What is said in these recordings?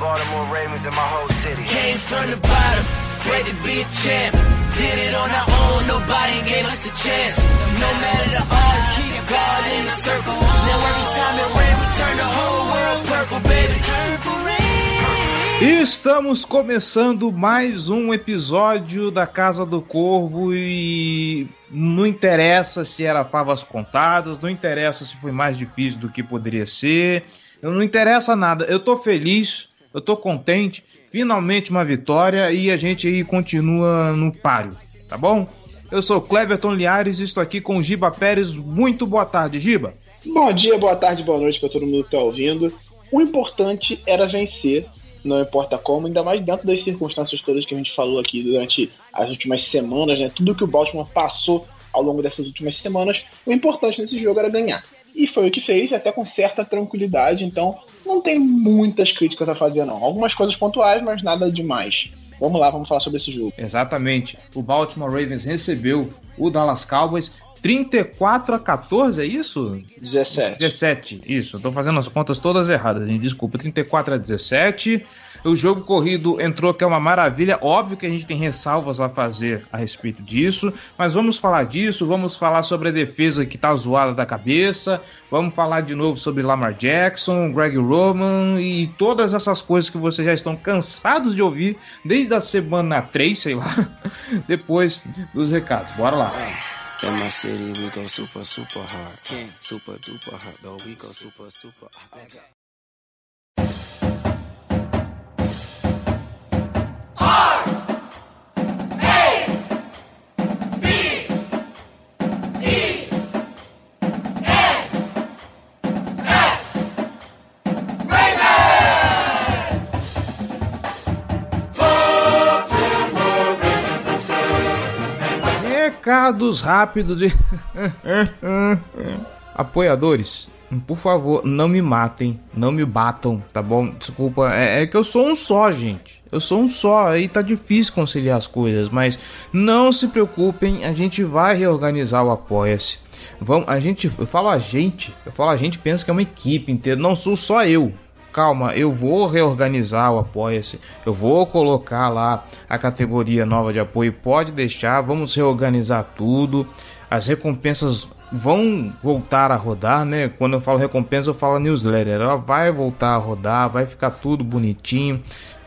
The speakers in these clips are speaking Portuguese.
Baltimore Ravens, and my whole city. Came from the bottom, great to be a champ. Did it on our own, nobody gave us a chance. No matter the odds, keep God in the circle. Now every time it rain, we turn the whole world purple, baby. Purple rain. Estamos começando mais um episódio da Casa do Corvo e não interessa se era favas contadas, não interessa se foi mais difícil do que poderia ser, não interessa nada. Eu tô feliz, eu tô contente, finalmente uma vitória e a gente aí continua no páreo, tá bom? Eu sou Cleverton Liares e estou aqui com Giba Pérez. Muito boa tarde, Giba. Bom dia, boa tarde, boa noite para todo mundo que tá ouvindo. O importante era vencer, não importa como, ainda mais dentro das circunstâncias todas que a gente falou aqui durante as últimas semanas, né? Tudo que o Baltimore passou ao longo dessas últimas semanas, o importante nesse jogo era ganhar. E foi o que fez, até com certa tranquilidade, então não tem muitas críticas a fazer, não. Algumas coisas pontuais, mas nada demais. Vamos lá, vamos falar sobre esse jogo. Exatamente. O Baltimore Ravens recebeu o Dallas Cowboys 34 a 14, é isso? 17. 17, isso. Tô fazendo as contas todas erradas, gente. Desculpa. 34 a 17. O jogo corrido entrou, que é uma maravilha. Óbvio que a gente tem ressalvas a fazer a respeito disso, mas vamos falar disso. Vamos falar sobre a defesa que tá zoada da cabeça. Vamos falar de novo sobre Lamar Jackson, Greg Roman e todas essas coisas que vocês já estão cansados de ouvir desde a semana 3, sei lá, depois dos recados. Bora lá. In my city, we go super, super hard. Super duper hard, though. We go super, super hard. Recados rápidos de. Apoiadores, por favor, não me matem, não me batam, tá bom? Desculpa, é, é que eu sou um só, gente. Eu sou um só, aí tá difícil conciliar as coisas, mas não se preocupem, a gente vai reorganizar o Apoia-se. Vamos, a gente, eu falo a gente, eu falo a gente, pensa que é uma equipe inteira, não sou só eu, calma, eu vou reorganizar o Apoia-se, eu vou colocar lá a categoria nova de apoio, pode deixar, vamos reorganizar tudo, as recompensas vão voltar a rodar, né? Quando eu falo recompensa, eu falo newsletter, ela vai voltar a rodar, vai ficar tudo bonitinho,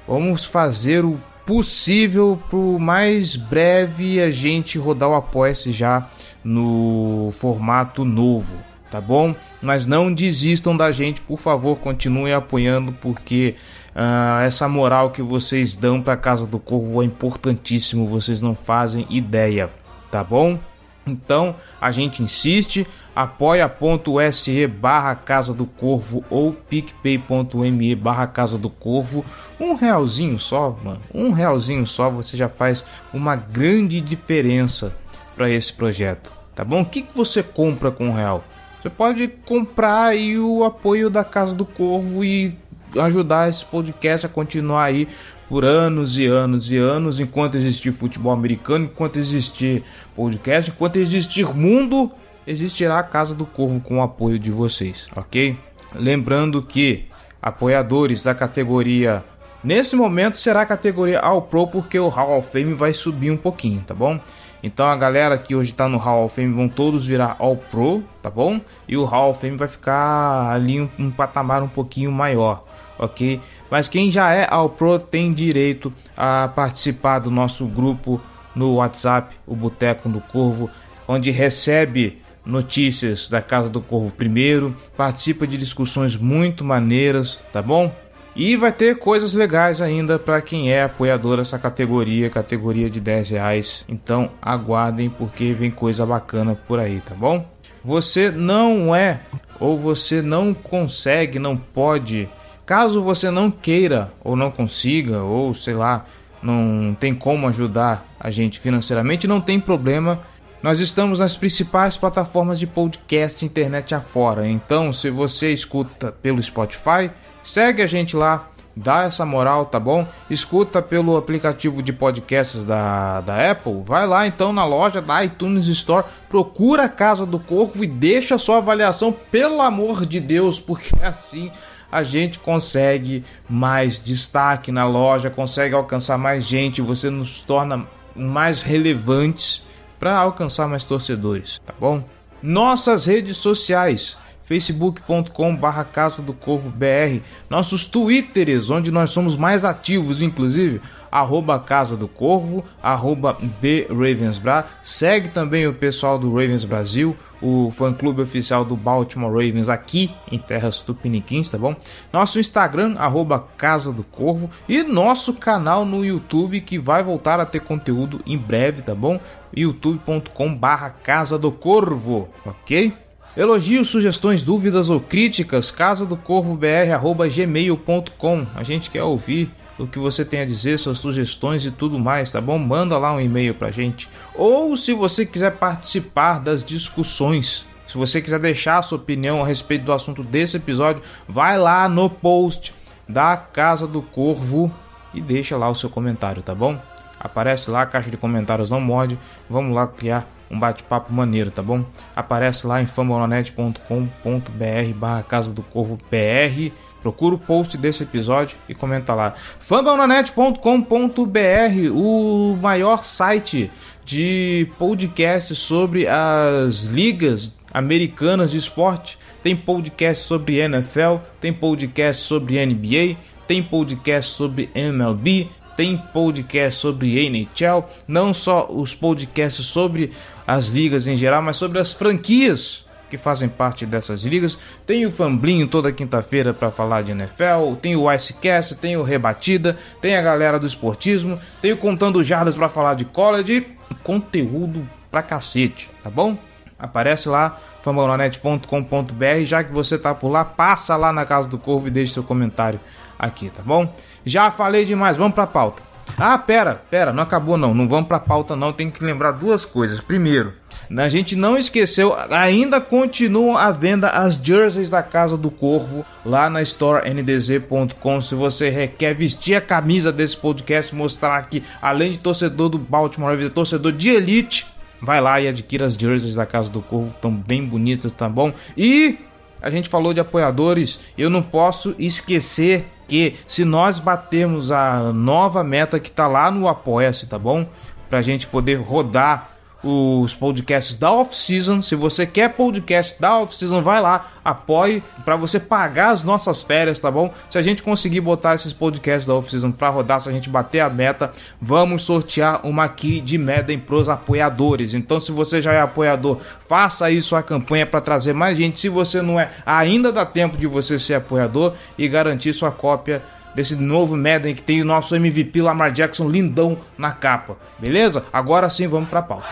vamos fazer o possível pro mais breve a gente rodar o Apoia-se já no formato novo tá bom? Mas não desistam da gente, por favor, continuem apoiando, porque uh, essa moral que vocês dão para Casa do Corvo é importantíssimo, vocês não fazem ideia, tá bom? Então a gente insiste, apoia.se barra Casa do Corvo ou picpay.me barra Casa do Corvo. Um realzinho só, mano, um realzinho só, você já faz uma grande diferença para esse projeto, tá bom? O que, que você compra com um real? Você pode comprar aí o apoio da Casa do Corvo e ajudar esse podcast a continuar aí por anos e anos e anos, enquanto existir futebol americano, enquanto existir podcast, enquanto existir mundo, existirá a Casa do Corvo com o apoio de vocês, ok? Lembrando que apoiadores da categoria nesse momento será a categoria All Pro porque o Hall of Fame vai subir um pouquinho, tá bom? Então a galera que hoje tá no Hall of Fame vão todos virar All Pro, tá bom? E o Hall of Fame vai ficar ali um, um patamar um pouquinho maior, ok? Mas quem já é All Pro tem direito a participar do nosso grupo no WhatsApp, o Boteco do Corvo, onde recebe notícias da Casa do Corvo primeiro, participa de discussões muito maneiras, tá bom? E vai ter coisas legais ainda para quem é apoiador dessa categoria, categoria de 10 reais. Então aguardem porque vem coisa bacana por aí, tá bom? Você não é ou você não consegue, não pode Caso você não queira ou não consiga, ou sei lá, não tem como ajudar a gente financeiramente, não tem problema. Nós estamos nas principais plataformas de podcast internet afora. Então, se você escuta pelo Spotify, segue a gente lá, dá essa moral, tá bom? Escuta pelo aplicativo de podcasts da, da Apple, vai lá então na loja da iTunes Store, procura a Casa do Corvo e deixa sua avaliação, pelo amor de Deus, porque assim a gente consegue mais destaque na loja, consegue alcançar mais gente, você nos torna mais relevantes para alcançar mais torcedores, tá bom? Nossas redes sociais facebook.com barra Casa do Corvo BR, nossos twitters, onde nós somos mais ativos, inclusive, arroba Casa do Corvo, arroba BRavensBra, segue também o pessoal do Ravens Brasil, o fã-clube oficial do Baltimore Ravens aqui em terras tupiniquins, tá bom? Nosso Instagram, arroba Casa do Corvo e nosso canal no YouTube que vai voltar a ter conteúdo em breve, tá bom? youtube.com barra Casa do Corvo, ok? Elogios, sugestões, dúvidas ou críticas, casa do corvo gmail.com. A gente quer ouvir o que você tem a dizer, suas sugestões e tudo mais, tá bom? Manda lá um e-mail pra gente. Ou se você quiser participar das discussões, se você quiser deixar a sua opinião a respeito do assunto desse episódio, vai lá no post da Casa do Corvo e deixa lá o seu comentário, tá bom? Aparece lá, a caixa de comentários não morde. Vamos lá criar um bate-papo maneiro, tá bom? Aparece lá em fambonanet.com.br barra Casa do Corvo PR. Procura o post desse episódio e comenta lá. fambonanet.com.br, o maior site de podcast sobre as ligas americanas de esporte. Tem podcast sobre NFL, tem podcast sobre NBA, tem podcast sobre MLB, tem podcast sobre NHL, não só os podcasts sobre as ligas em geral, mas sobre as franquias que fazem parte dessas ligas. Tem o Famblinho toda quinta-feira para falar de NFL, tem o Icecast, tem o Rebatida, tem a galera do esportismo, tem o Contando Jardas para falar de college, conteúdo pra cacete, tá bom? Aparece lá, fambonanet.com.br, já que você tá por lá, passa lá na Casa do Corvo e deixe seu comentário aqui, tá bom? Já falei demais, vamos pra pauta. Ah, pera, pera, não acabou não, não vamos pra pauta não, tem que lembrar duas coisas. Primeiro, a gente não esqueceu, ainda continuam à venda as jerseys da Casa do Corvo lá na storendzcom Se você quer vestir a camisa desse podcast, mostrar que além de torcedor do Baltimore Ravens, torcedor de elite, vai lá e adquira as jerseys da Casa do Corvo, estão bem bonitas, tá bom? E a gente falou de apoiadores, eu não posso esquecer que se nós batermos a nova meta que tá lá no Apoia-se, tá bom? Pra gente poder rodar os podcasts da off-season. Se você quer podcast da off-season, vai lá, apoie para você pagar as nossas férias, tá bom? Se a gente conseguir botar esses podcasts da off-season para rodar, se a gente bater a meta, vamos sortear uma aqui de Madden pros apoiadores. Então, se você já é apoiador, faça aí sua campanha para trazer mais gente. Se você não é, ainda dá tempo de você ser apoiador e garantir sua cópia desse novo Madden que tem o nosso MVP Lamar Jackson lindão na capa. Beleza? Agora sim vamos para a pauta.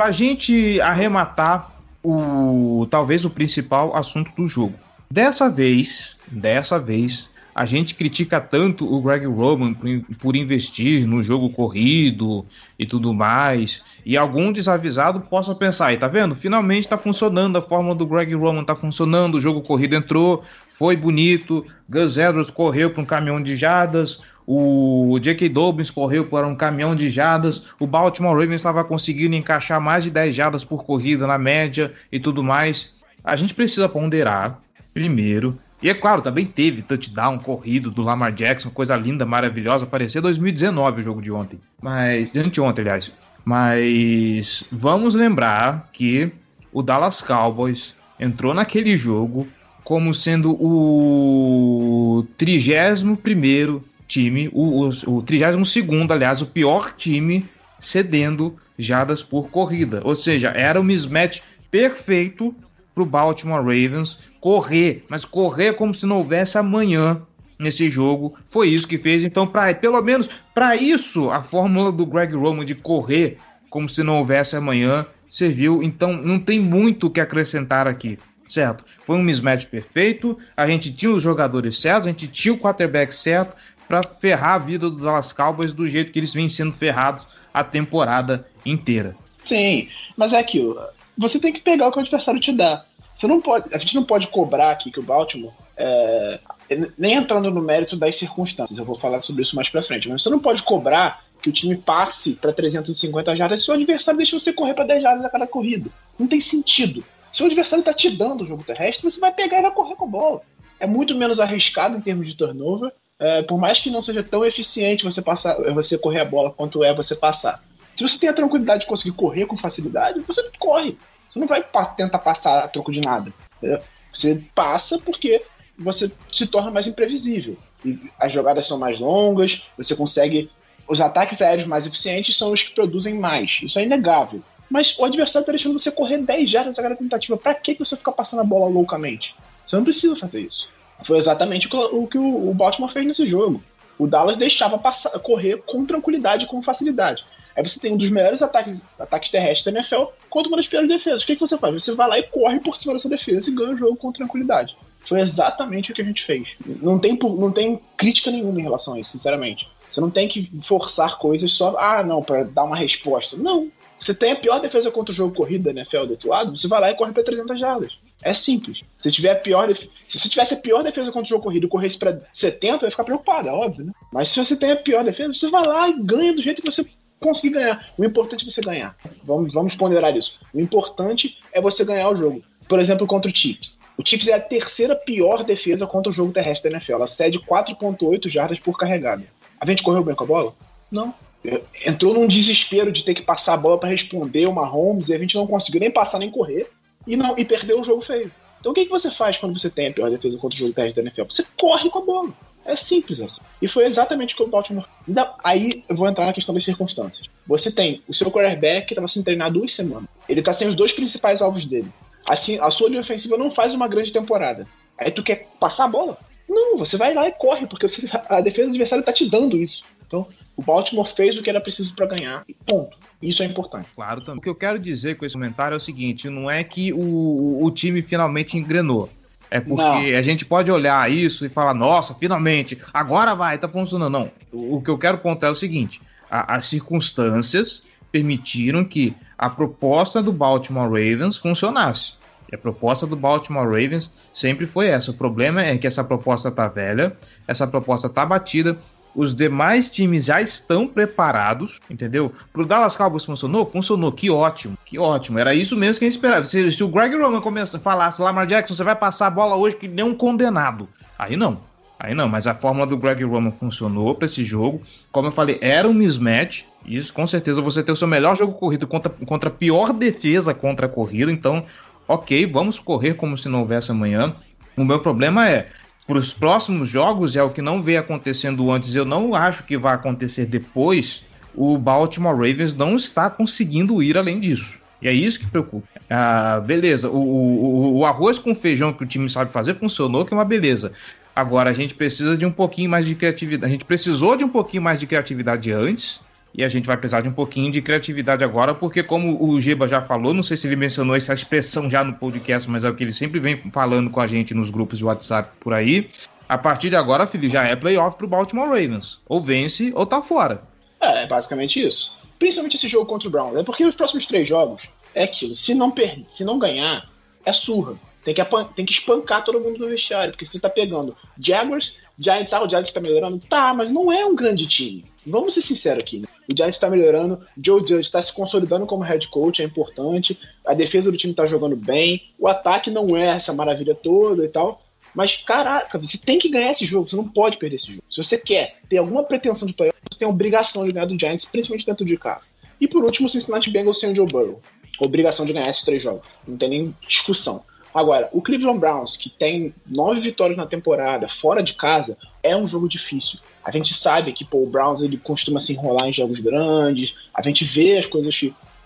Para a gente arrematar o talvez o principal assunto do jogo. Dessa vez, dessa vez, a gente critica tanto o Greg Roman por investir no jogo corrido e tudo mais, e algum desavisado possa pensar, e tá vendo? Finalmente tá funcionando a fórmula do Greg Roman, tá funcionando, o jogo corrido entrou, foi bonito, Gus Edwards correu para um caminhão de jadas, o J.K. Dobbins correu para um caminhão de jadas, o Baltimore Ravens estava conseguindo encaixar mais de 10 jadas por corrida na média e tudo mais. A gente precisa ponderar, primeiro, e é claro, também teve touchdown corrido do Lamar Jackson, coisa linda, maravilhosa, parecia 2019 o jogo de ontem, mas de anteontem, aliás. Mas vamos lembrar que o Dallas Cowboys entrou naquele jogo como sendo o 31 time, o, o, o 32, aliás, o pior time cedendo jadas por corrida. Ou seja, era o mismatch perfeito para o Baltimore Ravens correr, mas correr como se não houvesse amanhã nesse jogo. Foi isso que fez. Então, para pelo menos para isso, a fórmula do Greg Roman de correr como se não houvesse amanhã serviu. Então, não tem muito o que acrescentar aqui. Certo? Foi um mismatch perfeito. A gente tinha os jogadores certos, a gente tinha o quarterback certo para ferrar a vida do Dallas Cowboys do jeito que eles vêm sendo ferrados a temporada inteira. Sim, mas é aquilo. Você tem que pegar o que o adversário te dá. Você não pode, a gente não pode cobrar aqui que o Baltimore, é, nem entrando no mérito das circunstâncias, eu vou falar sobre isso mais para frente, mas você não pode cobrar que o time passe para 350 jardas se o adversário deixa você correr para 10 jardas a cada corrida. Não tem sentido. Se o adversário está te dando o jogo terrestre, você vai pegar e vai correr com a bola. É muito menos arriscado em termos de turnover, é, por mais que não seja tão eficiente você passar, você correr a bola quanto é você passar. Se você tem a tranquilidade de conseguir correr com facilidade, você corre. Você não vai tentar passar a troco de nada. Entendeu? Você passa porque você se torna mais imprevisível. E as jogadas são mais longas, você consegue. Os ataques aéreos mais eficientes são os que produzem mais. Isso é inegável. Mas o adversário está deixando você correr 10 jardas a cada tentativa. Para que você ficar passando a bola loucamente? Você não precisa fazer isso. Foi exatamente o que o Baltimore fez nesse jogo. O Dallas deixava passar, correr com tranquilidade, com facilidade. Aí você tem um dos melhores ataques, ataques terrestres da NFL contra uma das piores defesas. O que, que você faz? Você vai lá e corre por cima dessa defesa e ganha o jogo com tranquilidade. Foi exatamente o que a gente fez. Não tem, não tem crítica nenhuma em relação a isso, sinceramente. Você não tem que forçar coisas só, ah, não, para dar uma resposta. Não. Você tem a pior defesa contra o jogo corrido da NFL do outro lado, você vai lá e corre para 300 jardas. É simples. Se tiver pior def... se você tivesse a pior defesa contra o jogo corrido e corresse para 70, vai ficar preocupado, é óbvio, né? Mas se você tem a pior defesa, você vai lá e ganha do jeito que você conseguir ganhar. O importante é você ganhar. Vamos, vamos ponderar isso. O importante é você ganhar o jogo. Por exemplo, contra o Chiefs. O Chiefs é a terceira pior defesa contra o jogo terrestre da NFL. Ela cede 4.8 jardas por carregada. A gente correu bem com a bola? Não. Entrou num desespero de ter que passar a bola para responder uma Holmes e a gente não conseguiu nem passar nem correr e não e perdeu o jogo feio. Então o que, que você faz quando você tem a pior defesa contra o jogo terrestre da NFL? Você corre com a bola. É simples assim. E foi exatamente o que o Baltimore. Aí eu vou entrar na questão das circunstâncias. Você tem o seu quarterback que estava sendo treinado duas semanas. Ele está sem os dois principais alvos dele. Assim, a sua linha ofensiva não faz uma grande temporada. Aí tu quer passar a bola? Não, você vai lá e corre, porque você, a defesa do adversário está te dando isso. Então, o Baltimore fez o que era preciso para ganhar. Ponto. Isso é importante. Claro, também. O que eu quero dizer com esse comentário é o seguinte: não é que o, o time finalmente engrenou. É porque não. a gente pode olhar isso e falar, nossa, finalmente, agora vai, tá funcionando. Não. O, o que eu quero contar é o seguinte: a, as circunstâncias permitiram que a proposta do Baltimore Ravens funcionasse. E a proposta do Baltimore Ravens sempre foi essa. O problema é que essa proposta tá velha, essa proposta tá batida, os demais times já estão preparados, entendeu? Pro Dallas Cowboys funcionou? Funcionou, que ótimo, que ótimo. Era isso mesmo que a gente esperava. Se, se o Greg Roman começa, falasse, Lamar Jackson, você vai passar a bola hoje que nem um condenado. Aí não, aí não, mas a fórmula do Greg Roman funcionou para esse jogo. Como eu falei, era um mismatch. Isso, com certeza, você tem o seu melhor jogo corrido contra, contra a pior defesa contra a corrida. Então, ok, vamos correr como se não houvesse amanhã. O meu problema é, para os próximos jogos, é o que não veio acontecendo antes, eu não acho que vai acontecer depois, o Baltimore Ravens não está conseguindo ir além disso. E é isso que preocupa. Ah, beleza, o, o, o, arroz com feijão que o time sabe fazer funcionou, que é uma beleza. Agora a gente precisa de um pouquinho mais de criatividade. A gente precisou de um pouquinho mais de criatividade antes. E a gente vai precisar de um pouquinho de criatividade agora, porque como o Giba já falou, não sei se ele mencionou essa expressão já no podcast, mas é o que ele sempre vem falando com a gente nos grupos de WhatsApp por aí. A partir de agora, filho, já é playoff pro Baltimore Ravens. Ou vence ou tá fora. É, é basicamente isso. Principalmente esse jogo contra o Brown. É porque os próximos três jogos é aquilo. Se não, per se não ganhar, é surra. Tem que, tem que espancar todo mundo no vestiário, porque você tá pegando Jaguars, Giants, ah, o Giants tá melhorando. Tá, mas não é um grande time. Vamos ser sinceros aqui, né? O Giants está melhorando, Joe Judge está se consolidando como head coach, é importante. A defesa do time está jogando bem, o ataque não é essa maravilha toda e tal. Mas, caraca, você tem que ganhar esse jogo, você não pode perder esse jogo. Se você quer ter alguma pretensão de playoff, você tem a obrigação de ganhar do Giants, principalmente dentro de casa. E por último, o Cincinnati Bengals sem o Joe Burrow. Obrigação de ganhar esses três jogos. Não tem nem discussão. Agora, o Cleveland Browns, que tem nove vitórias na temporada, fora de casa, é um jogo difícil. A gente sabe que pô, o Browns ele costuma se enrolar em jogos grandes, a gente vê as coisas.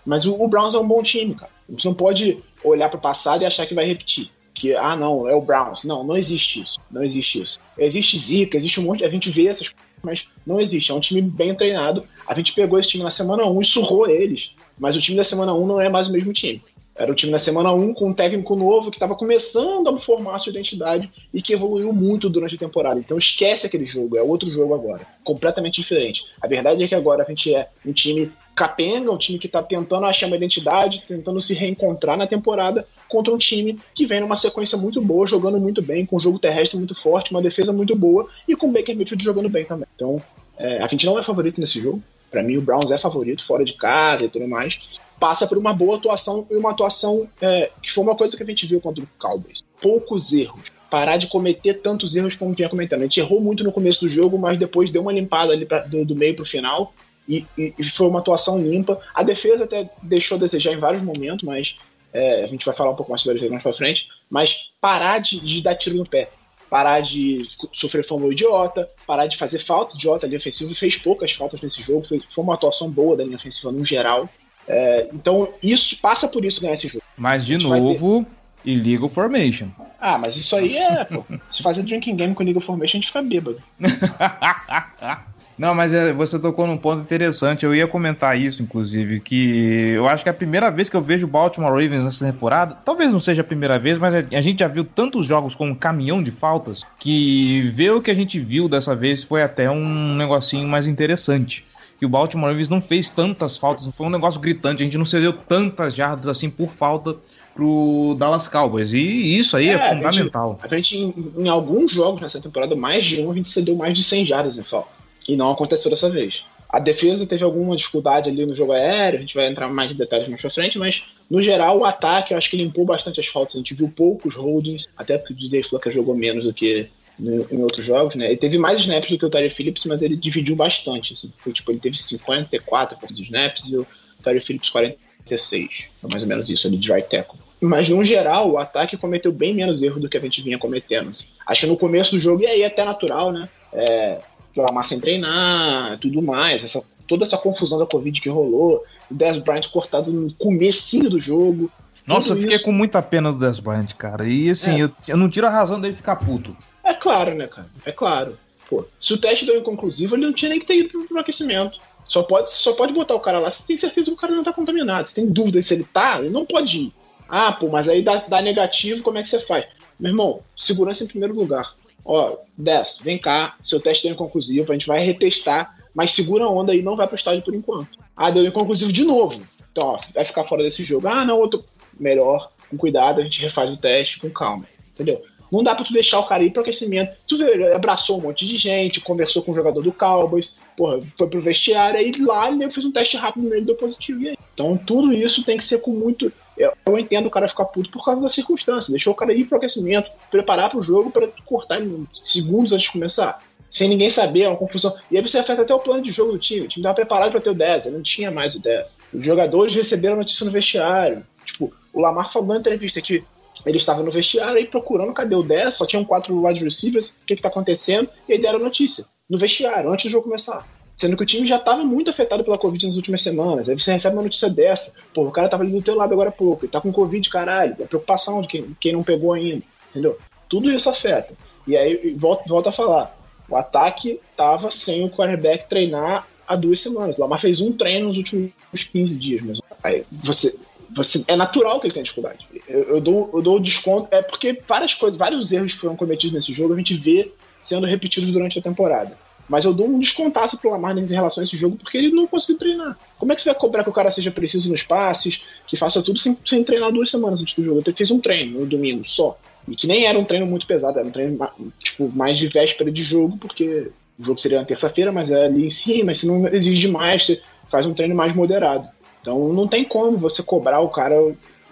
Mas o, o Browns é um bom time, cara. Você não pode olhar para o passado e achar que vai repetir. Que, ah, não, é o Browns. Não, não existe isso. Não existe isso. Existe zica, existe um monte. A gente vê essas coisas, mas não existe. É um time bem treinado. A gente pegou esse time na semana 1 e surrou eles. Mas o time da semana 1 não é mais o mesmo time. Era o time da semana 1 com um técnico novo que estava começando a formar sua identidade e que evoluiu muito durante a temporada. Então esquece aquele jogo, é outro jogo agora, completamente diferente. A verdade é que agora a gente é um time capenga, um time que está tentando achar uma identidade, tentando se reencontrar na temporada, contra um time que vem numa sequência muito boa, jogando muito bem, com um jogo terrestre muito forte, uma defesa muito boa e com o Baker Mayfield jogando bem também. Então, é, a gente não é favorito nesse jogo. Para mim, o Browns é favorito, fora de casa e tudo mais passa por uma boa atuação e uma atuação é, que foi uma coisa que a gente viu contra o Cowboys. Poucos erros. Parar de cometer tantos erros como vinha comentando. A gente errou muito no começo do jogo, mas depois deu uma limpada ali pra, do, do meio pro final. E, e, e, foi uma atuação limpa. A defesa até deixou a desejar em vários momentos, mas é, a gente vai falar um pouco mais sobre a defesa mais pra frente. Mas parar de, de dar tiro no pé parar de sofrer fumble idiota, parar de fazer falta idiota ali ofensiva, fez poucas faltas nesse jogo, foi, foi uma atuação boa da linha ofensiva no geral. É, então, isso passa por isso ganhar esse jogo. Mas, de novo, ter... illegal formation. Ah, mas isso aí é. pô, se fazer drinking game com illegal formation, a gente fica bêbado. Não, mas é, você tocou num ponto interessante. Eu ia comentar isso, inclusive, que eu acho que é a primeira vez que eu vejo o Baltimore Ravens nessa temporada. Talvez não seja a primeira vez, mas a gente já viu tantos jogos com um caminhão de faltas que ver o que a gente viu dessa vez foi até um negocinho mais interessante que o Baltimore Ravens não fez tantas faltas, não foi um negócio gritante, a gente não cedeu tantas jardas assim por falta pro Dallas Cowboys. E isso aí é, é fundamental. A gente, a gente em, em, alguns jogos nessa temporada, mais de um, a gente cedeu mais de 100 jardas em falta. E não aconteceu dessa vez. A defesa teve alguma dificuldade ali no jogo aéreo, a gente vai entrar mais em detalhes mais pra frente, mas no geral o ataque eu acho que limpou bastante as faltas. A gente viu poucos holdings, até porque o DJ Flucker jogou menos do que em outros jogos, né? Ele teve mais snaps do que o Terry Phillips, mas ele dividiu bastante. Assim. Foi, tipo, ele teve 54 de snaps e o Terry Phillips 46. Foi mais ou menos isso ali de right tackle. Mas, no geral, o ataque cometeu bem menos erros do que a gente vinha cometendo. Assim. Acho que no começo do jogo, e aí até natural, né? É, Lamar sem treinar, tudo mais, essa, toda essa confusão da Covid que rolou, o Dez Bryant cortado no comecinho do jogo. Nossa, eu fiquei isso. com muita pena do Dez Bryant, cara. E assim, é. eu, eu não tiro a razão dele ficar puto. Claro, né, cara? É claro. Pô, se o teste deu inconclusivo, ele não tinha nem que ter ido pro, pro aquecimento. Só pode, só pode botar o cara lá se tem certeza que o cara não tá contaminado. Se tem dúvida se ele tá, ele não pode ir. Ah, pô, mas aí dá, dá negativo, como é que você faz? Meu irmão, segurança em primeiro lugar. Ó, 10, vem cá, seu teste deu inconclusivo, a gente vai retestar, mas segura a onda aí, não vai pro estádio por enquanto. Ah, deu inconclusivo de novo. Então, ó, vai ficar fora desse jogo. Ah, não, outro. Melhor, com cuidado, a gente refaz o teste com calma. Entendeu? Não dá pra tu deixar o cara ir pro aquecimento. Tu ele abraçou um monte de gente, conversou com o jogador do Cowboys, porra, foi pro vestiário, aí lá ele fez um teste rápido nele deu positivo. E aí? Então tudo isso tem que ser com muito. Eu entendo o cara ficar puto por causa da circunstância. Deixou o cara ir pro aquecimento, preparar pro jogo para cortar em segundos antes de começar. Sem ninguém saber, é uma confusão. E aí você afeta até o plano de jogo do time. O time estava preparado para ter o 10, ele não tinha mais o 10. Os jogadores receberam a notícia no vestiário. Tipo, o Lamar falou na entrevista que ele estava no vestiário aí procurando cadê o 10, só tinham quatro wide receivers, o que está acontecendo, e aí deram a notícia. No vestiário, antes do jogo começar. Sendo que o time já estava muito afetado pela Covid nas últimas semanas. Aí você recebe uma notícia dessa. Pô, o cara estava ali do teu lado agora há pouco. Ele tá com Covid, caralho. É preocupação de quem, quem não pegou ainda. Entendeu? Tudo isso afeta. E aí, volta, volta a falar. O ataque tava sem o quarterback treinar há duas semanas. O Lamar fez um treino nos últimos 15 dias. Mas aí você, você, é natural que ele tenha dificuldade. Eu, eu, dou, eu dou desconto. É porque várias coisas, vários erros que foram cometidos nesse jogo, a gente vê sendo repetidos durante a temporada. Mas eu dou um descontaço pro Lamar em relação a esse jogo, porque ele não conseguiu treinar. Como é que você vai cobrar que o cara seja preciso nos passes, que faça tudo sem, sem treinar duas semanas antes do jogo? Ele fez um treino no domingo só. E que nem era um treino muito pesado, era um treino tipo, mais de véspera de jogo, porque o jogo seria na terça-feira, mas é ali em cima, se não exige demais, você faz um treino mais moderado. Então não tem como você cobrar o cara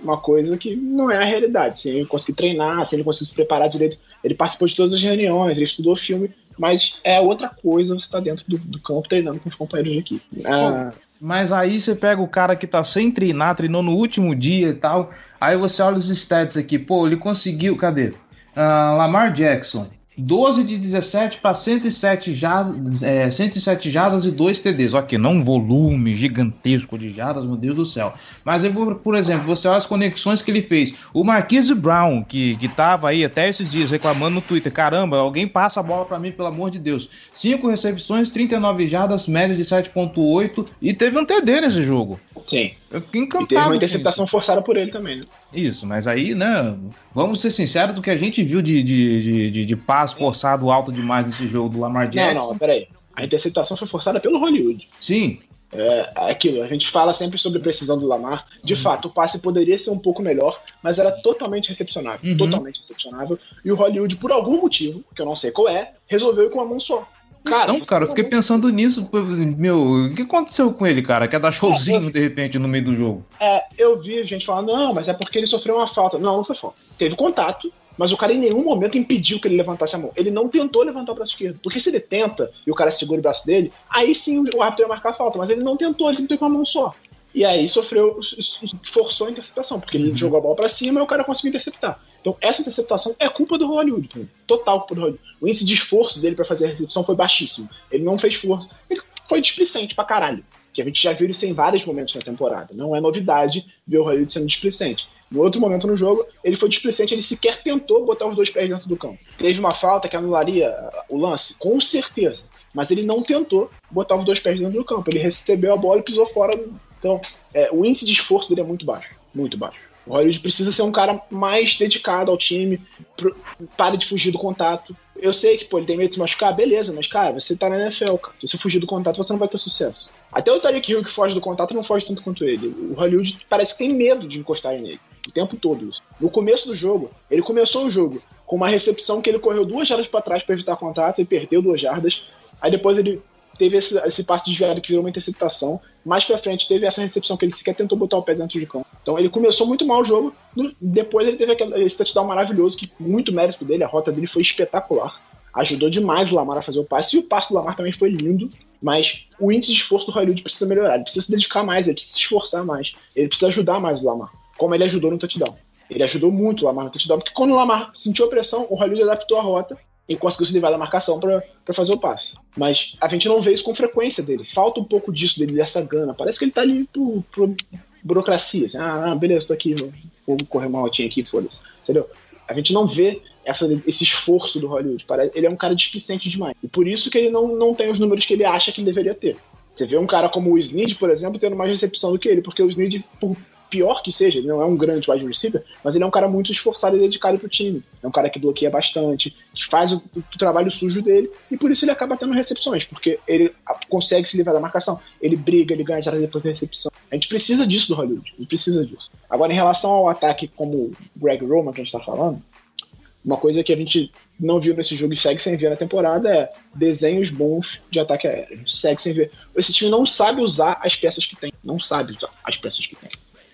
uma coisa que não é a realidade. Se ele conseguir treinar, se ele conseguir se preparar direito, ele participou de todas as reuniões, ele estudou filme, mas é outra coisa você estar tá dentro do, do, campo treinando com os companheiros de equipe. Ah, Mas aí você pega o cara que tá sem treinar, treinou no último dia e tal. Aí você olha os stats aqui, pô, ele conseguiu. Cadê? Uh, Lamar Jackson. 12 de 17 para 107 jardas, é, 107 jardas e 2 TDs. Ok, não um volume gigantesco de jardas, meu Deus do céu. Mas, eu, por exemplo, você olha as conexões que ele fez. O Marquise Brown, que, que tava aí até esses dias reclamando no Twitter: caramba, alguém passa a bola para mim, pelo amor de Deus. 5 recepções, 39 jardas, média de 7,8 e teve um TD nesse jogo. Sim. Eu fiquei encantado. E teve uma interceptação forçada por ele também, né? Isso, mas aí, né? Vamos ser sinceros do que a gente viu de, de, de, de, de passo forçado alto demais nesse jogo do Lamar Jackson. Não, não, peraí. A interceptação foi forçada pelo Hollywood. Sim. É aquilo, a gente fala sempre sobre a precisão do Lamar. De uhum. fato, o passe poderia ser um pouco melhor, mas era totalmente recepcionável. Uhum. Totalmente recepcionável. E o Hollywood, por algum motivo, que eu não sei qual é, resolveu ir com a mão só. Cara, não, cara, eu fiquei pensando nisso. Meu, o que aconteceu com ele, cara? Quer dar showzinho de repente no meio do jogo? É, eu vi gente falando, não, mas é porque ele sofreu uma falta. Não, não foi falta. Teve contato, mas o cara em nenhum momento impediu que ele levantasse a mão. Ele não tentou levantar o braço esquerdo. Porque se ele tenta e o cara segura o braço dele, aí sim o árbitro ia marcar a falta. Mas ele não tentou, ele tentou com a mão só. E aí sofreu, forçou a interceptação, porque ele uhum. jogou a bola para cima e o cara conseguiu interceptar. Então, essa interceptação é culpa do Hollywood, total culpa do Hollywood. O índice de esforço dele para fazer a recepção foi baixíssimo. Ele não fez força. Ele foi displicente pra caralho. Que a gente já viu isso em vários momentos na temporada. Não é novidade ver o Hollywood sendo displicente. No outro momento no jogo, ele foi displicente, ele sequer tentou botar os dois pés dentro do campo. Teve uma falta que anularia o lance? Com certeza. Mas ele não tentou botar os dois pés dentro do campo. Ele recebeu a bola e pisou fora. Então, é, o índice de esforço dele é muito baixo. Muito baixo. O Hollywood precisa ser um cara mais dedicado ao time, para de fugir do contato. Eu sei que pô, ele tem medo de se machucar, beleza, mas cara, você tá na NFL, cara. Se você fugir do contato, você não vai ter sucesso. Até o Tarek Hill que foge do contato não foge tanto quanto ele. O Hollywood parece que tem medo de encostar nele o tempo todo. No começo do jogo, ele começou o jogo com uma recepção que ele correu duas jardas para trás para evitar contato e perdeu duas jardas. Aí depois ele teve esse, esse passe desviado que virou uma interceptação. Mais pra frente teve essa recepção que ele sequer tentou botar o pé dentro de campo. Então ele começou muito mal o jogo. Depois ele teve aquele, esse touchdown maravilhoso, que muito mérito dele, a rota dele foi espetacular. Ajudou demais o Lamar a fazer o passe. E o passe do Lamar também foi lindo. Mas o índice de esforço do Hollywood precisa melhorar. Ele precisa se dedicar mais, ele precisa se esforçar mais. Ele precisa ajudar mais o Lamar. Como ele ajudou no touchdown. Ele ajudou muito o Lamar no touchdown, porque quando o Lamar sentiu a pressão, o Hollywood adaptou a rota e conseguiu se livrar da marcação para fazer o passe. Mas a gente não vê isso com frequência dele. Falta um pouco disso dele, dessa gana. Parece que ele tá ali por, por burocracia. Assim, ah, beleza, tô aqui, vou correr uma rotinha aqui, foda-se. Entendeu? A gente não vê essa, esse esforço do Hollywood. Ele é um cara displicente demais. E por isso que ele não, não tem os números que ele acha que ele deveria ter. Você vê um cara como o Snead, por exemplo, tendo mais recepção do que ele, porque o Snead, por pior que seja, ele não é um grande wide receiver, mas ele é um cara muito esforçado e dedicado pro time. É um cara que bloqueia bastante, que faz o, o trabalho sujo dele, e por isso ele acaba tendo recepções, porque ele consegue se livrar da marcação, ele briga, ele ganha jardas depois da recepção. A gente precisa disso do Hollywood, a gente precisa disso. Agora, em relação ao ataque como o Greg Roman, que a gente tá falando, uma coisa que a gente não viu nesse jogo e segue sem ver na temporada é desenhos bons de ataque aéreo. A gente segue sem ver. Esse time não sabe usar as peças que tem. Não sabe usar as peças que tem.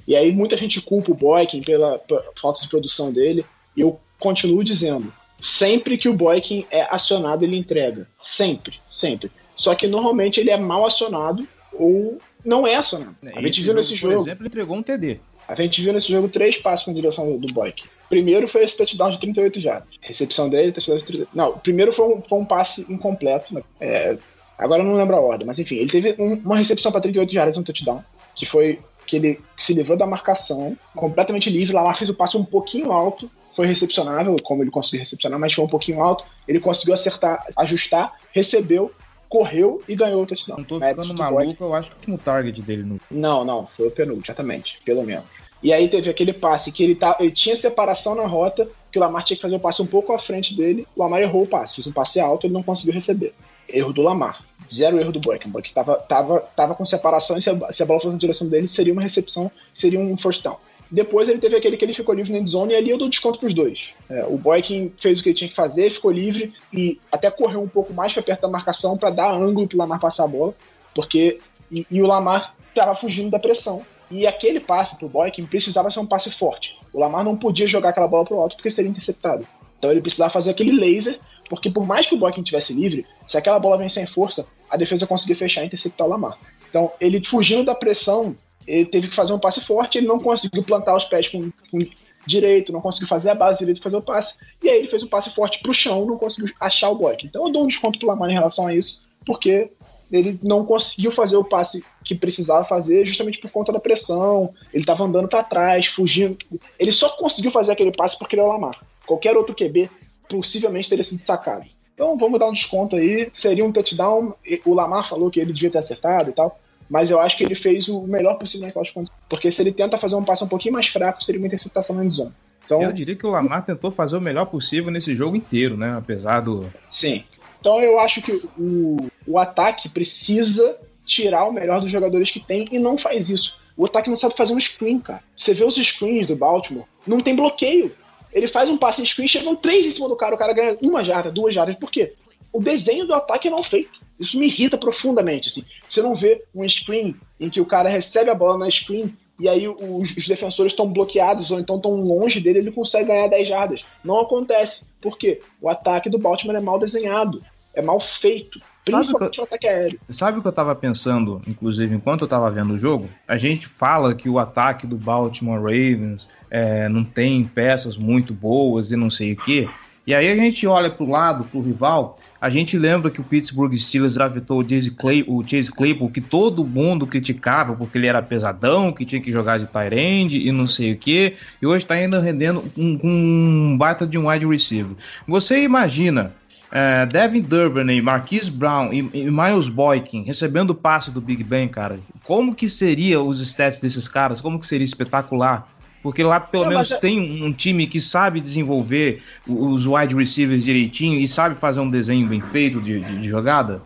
E aí muita gente culpa o Boykin pela, pela falta de produção dele. E eu continuo dizendo, sempre que o Boykin é acionado, ele entrega. Sempre, sempre. Só que normalmente ele é mal acionado ou não é acionado. É, a gente viu nesse jogo. Por exemplo, ele entregou um TD. A gente viu nesse jogo três passos na direção do, Boykin. Primeiro foi esse touchdown de 38 jardas. Recepção dele, touchdown de 38. Não, o primeiro foi um, foi um passe incompleto. Né? É, agora eu não lembro a ordem, mas enfim, ele teve um, uma recepção para 38 jardas, um touchdown, que foi que ele se livrou da marcação, completamente livre. Lamar fez o passe um pouquinho alto, foi recepcionável, como ele conseguiu recepcionar, mas foi um pouquinho alto. Ele conseguiu acertar, ajustar, recebeu, correu e ganhou o touchdown. Não tô ficando maluco, eu acho que o target dele. No... Não, não, foi o penúltimo, exatamente, pelo menos. E aí teve aquele passe que ele, tá, ele tinha separação na rota, que o Lamar tinha que fazer o passe um pouco à frente dele, o Lamar errou o passe, fez um passe alto, ele não conseguiu receber. Erro do Lamar zero erro do. O tava, tava, tava com separação e se a, se a bola fosse na direção dele, seria uma recepção, seria um first down. Depois ele teve aquele que ele ficou livre na endzone e ali eu dou desconto pros dois. É, o Boykin fez o que ele tinha que fazer, ficou livre e até correu um pouco mais para perto da marcação para dar ângulo pro Lamar passar a bola, porque e, e, o Lamar tava fugindo da pressão. E aquele passe pro Boykin precisava ser um passe forte. O Lamar não podia jogar aquela bola pro alto porque seria interceptado. Então ele precisava fazer aquele laser, porque por mais que o Boykin tivesse livre, se aquela bola vem sem força, a defesa conseguiu fechar e interceptar o Lamar. Então, ele fugindo da pressão, ele teve que fazer um passe forte, ele não conseguiu plantar os pés com, com direito, não conseguiu fazer a base direito fazer o passe, e aí ele fez um passe forte pro chão, não conseguiu achar o bloco. Então eu dou um desconto pro Lamar em relação a isso, porque ele não conseguiu fazer o passe que precisava fazer justamente por conta da pressão. Ele estava andando para trás, fugindo. Ele só conseguiu fazer aquele passe porque ele é o Lamar. Qualquer outro QB possivelmente teria sido sacado. Então vamos dar um desconto aí. Seria um touchdown. O Lamar falou que ele devia ter acertado e tal. Mas eu acho que ele fez o melhor possível naquelas condições. Porque se ele tenta fazer um passe um pouquinho mais fraco, seria uma interceptação na zona. Então, eu diria que o Lamar tentou fazer o melhor possível nesse jogo inteiro, né? Apesar do. Sim. Então eu acho que o, o ataque precisa tirar o melhor dos jogadores que tem e não faz isso. O ataque não sabe fazer um screen, cara. Você vê os screens do Baltimore, não tem bloqueio. Ele faz um passe em screen, chegam três em cima do cara, o cara ganha uma jarda, duas jardas. Por quê? O desenho do ataque é mal feito. Isso me irrita profundamente. Assim. Você não vê um screen em que o cara recebe a bola na screen e aí os, os defensores estão bloqueados ou então estão longe dele, ele consegue ganhar 10 jardas. Não acontece. Por quê? O ataque do Baltimore é mal desenhado, é mal feito. Principalmente o ataque aéreo. Sabe o que eu tava pensando, inclusive, enquanto eu tava vendo o jogo? A gente fala que o ataque do Baltimore Ravens é, não tem peças muito boas e não sei o quê. E aí a gente olha pro lado, pro rival, a gente lembra que o Pittsburgh Steelers draftou o Chase, Clay, o Chase Claypool, que todo mundo criticava porque ele era pesadão, que tinha que jogar de tight end e não sei o que, e hoje está ainda rendendo um, um baita de um wide receiver. Você imagina é, Devin Duvernay, Marquise Brown e, e Miles Boykin recebendo o passe do Big Ben, cara, como que seria os stats desses caras? Como que seria espetacular? Porque lá pelo não, menos é... tem um time que sabe desenvolver os wide receivers direitinho e sabe fazer um desenho bem feito de, de, de jogada.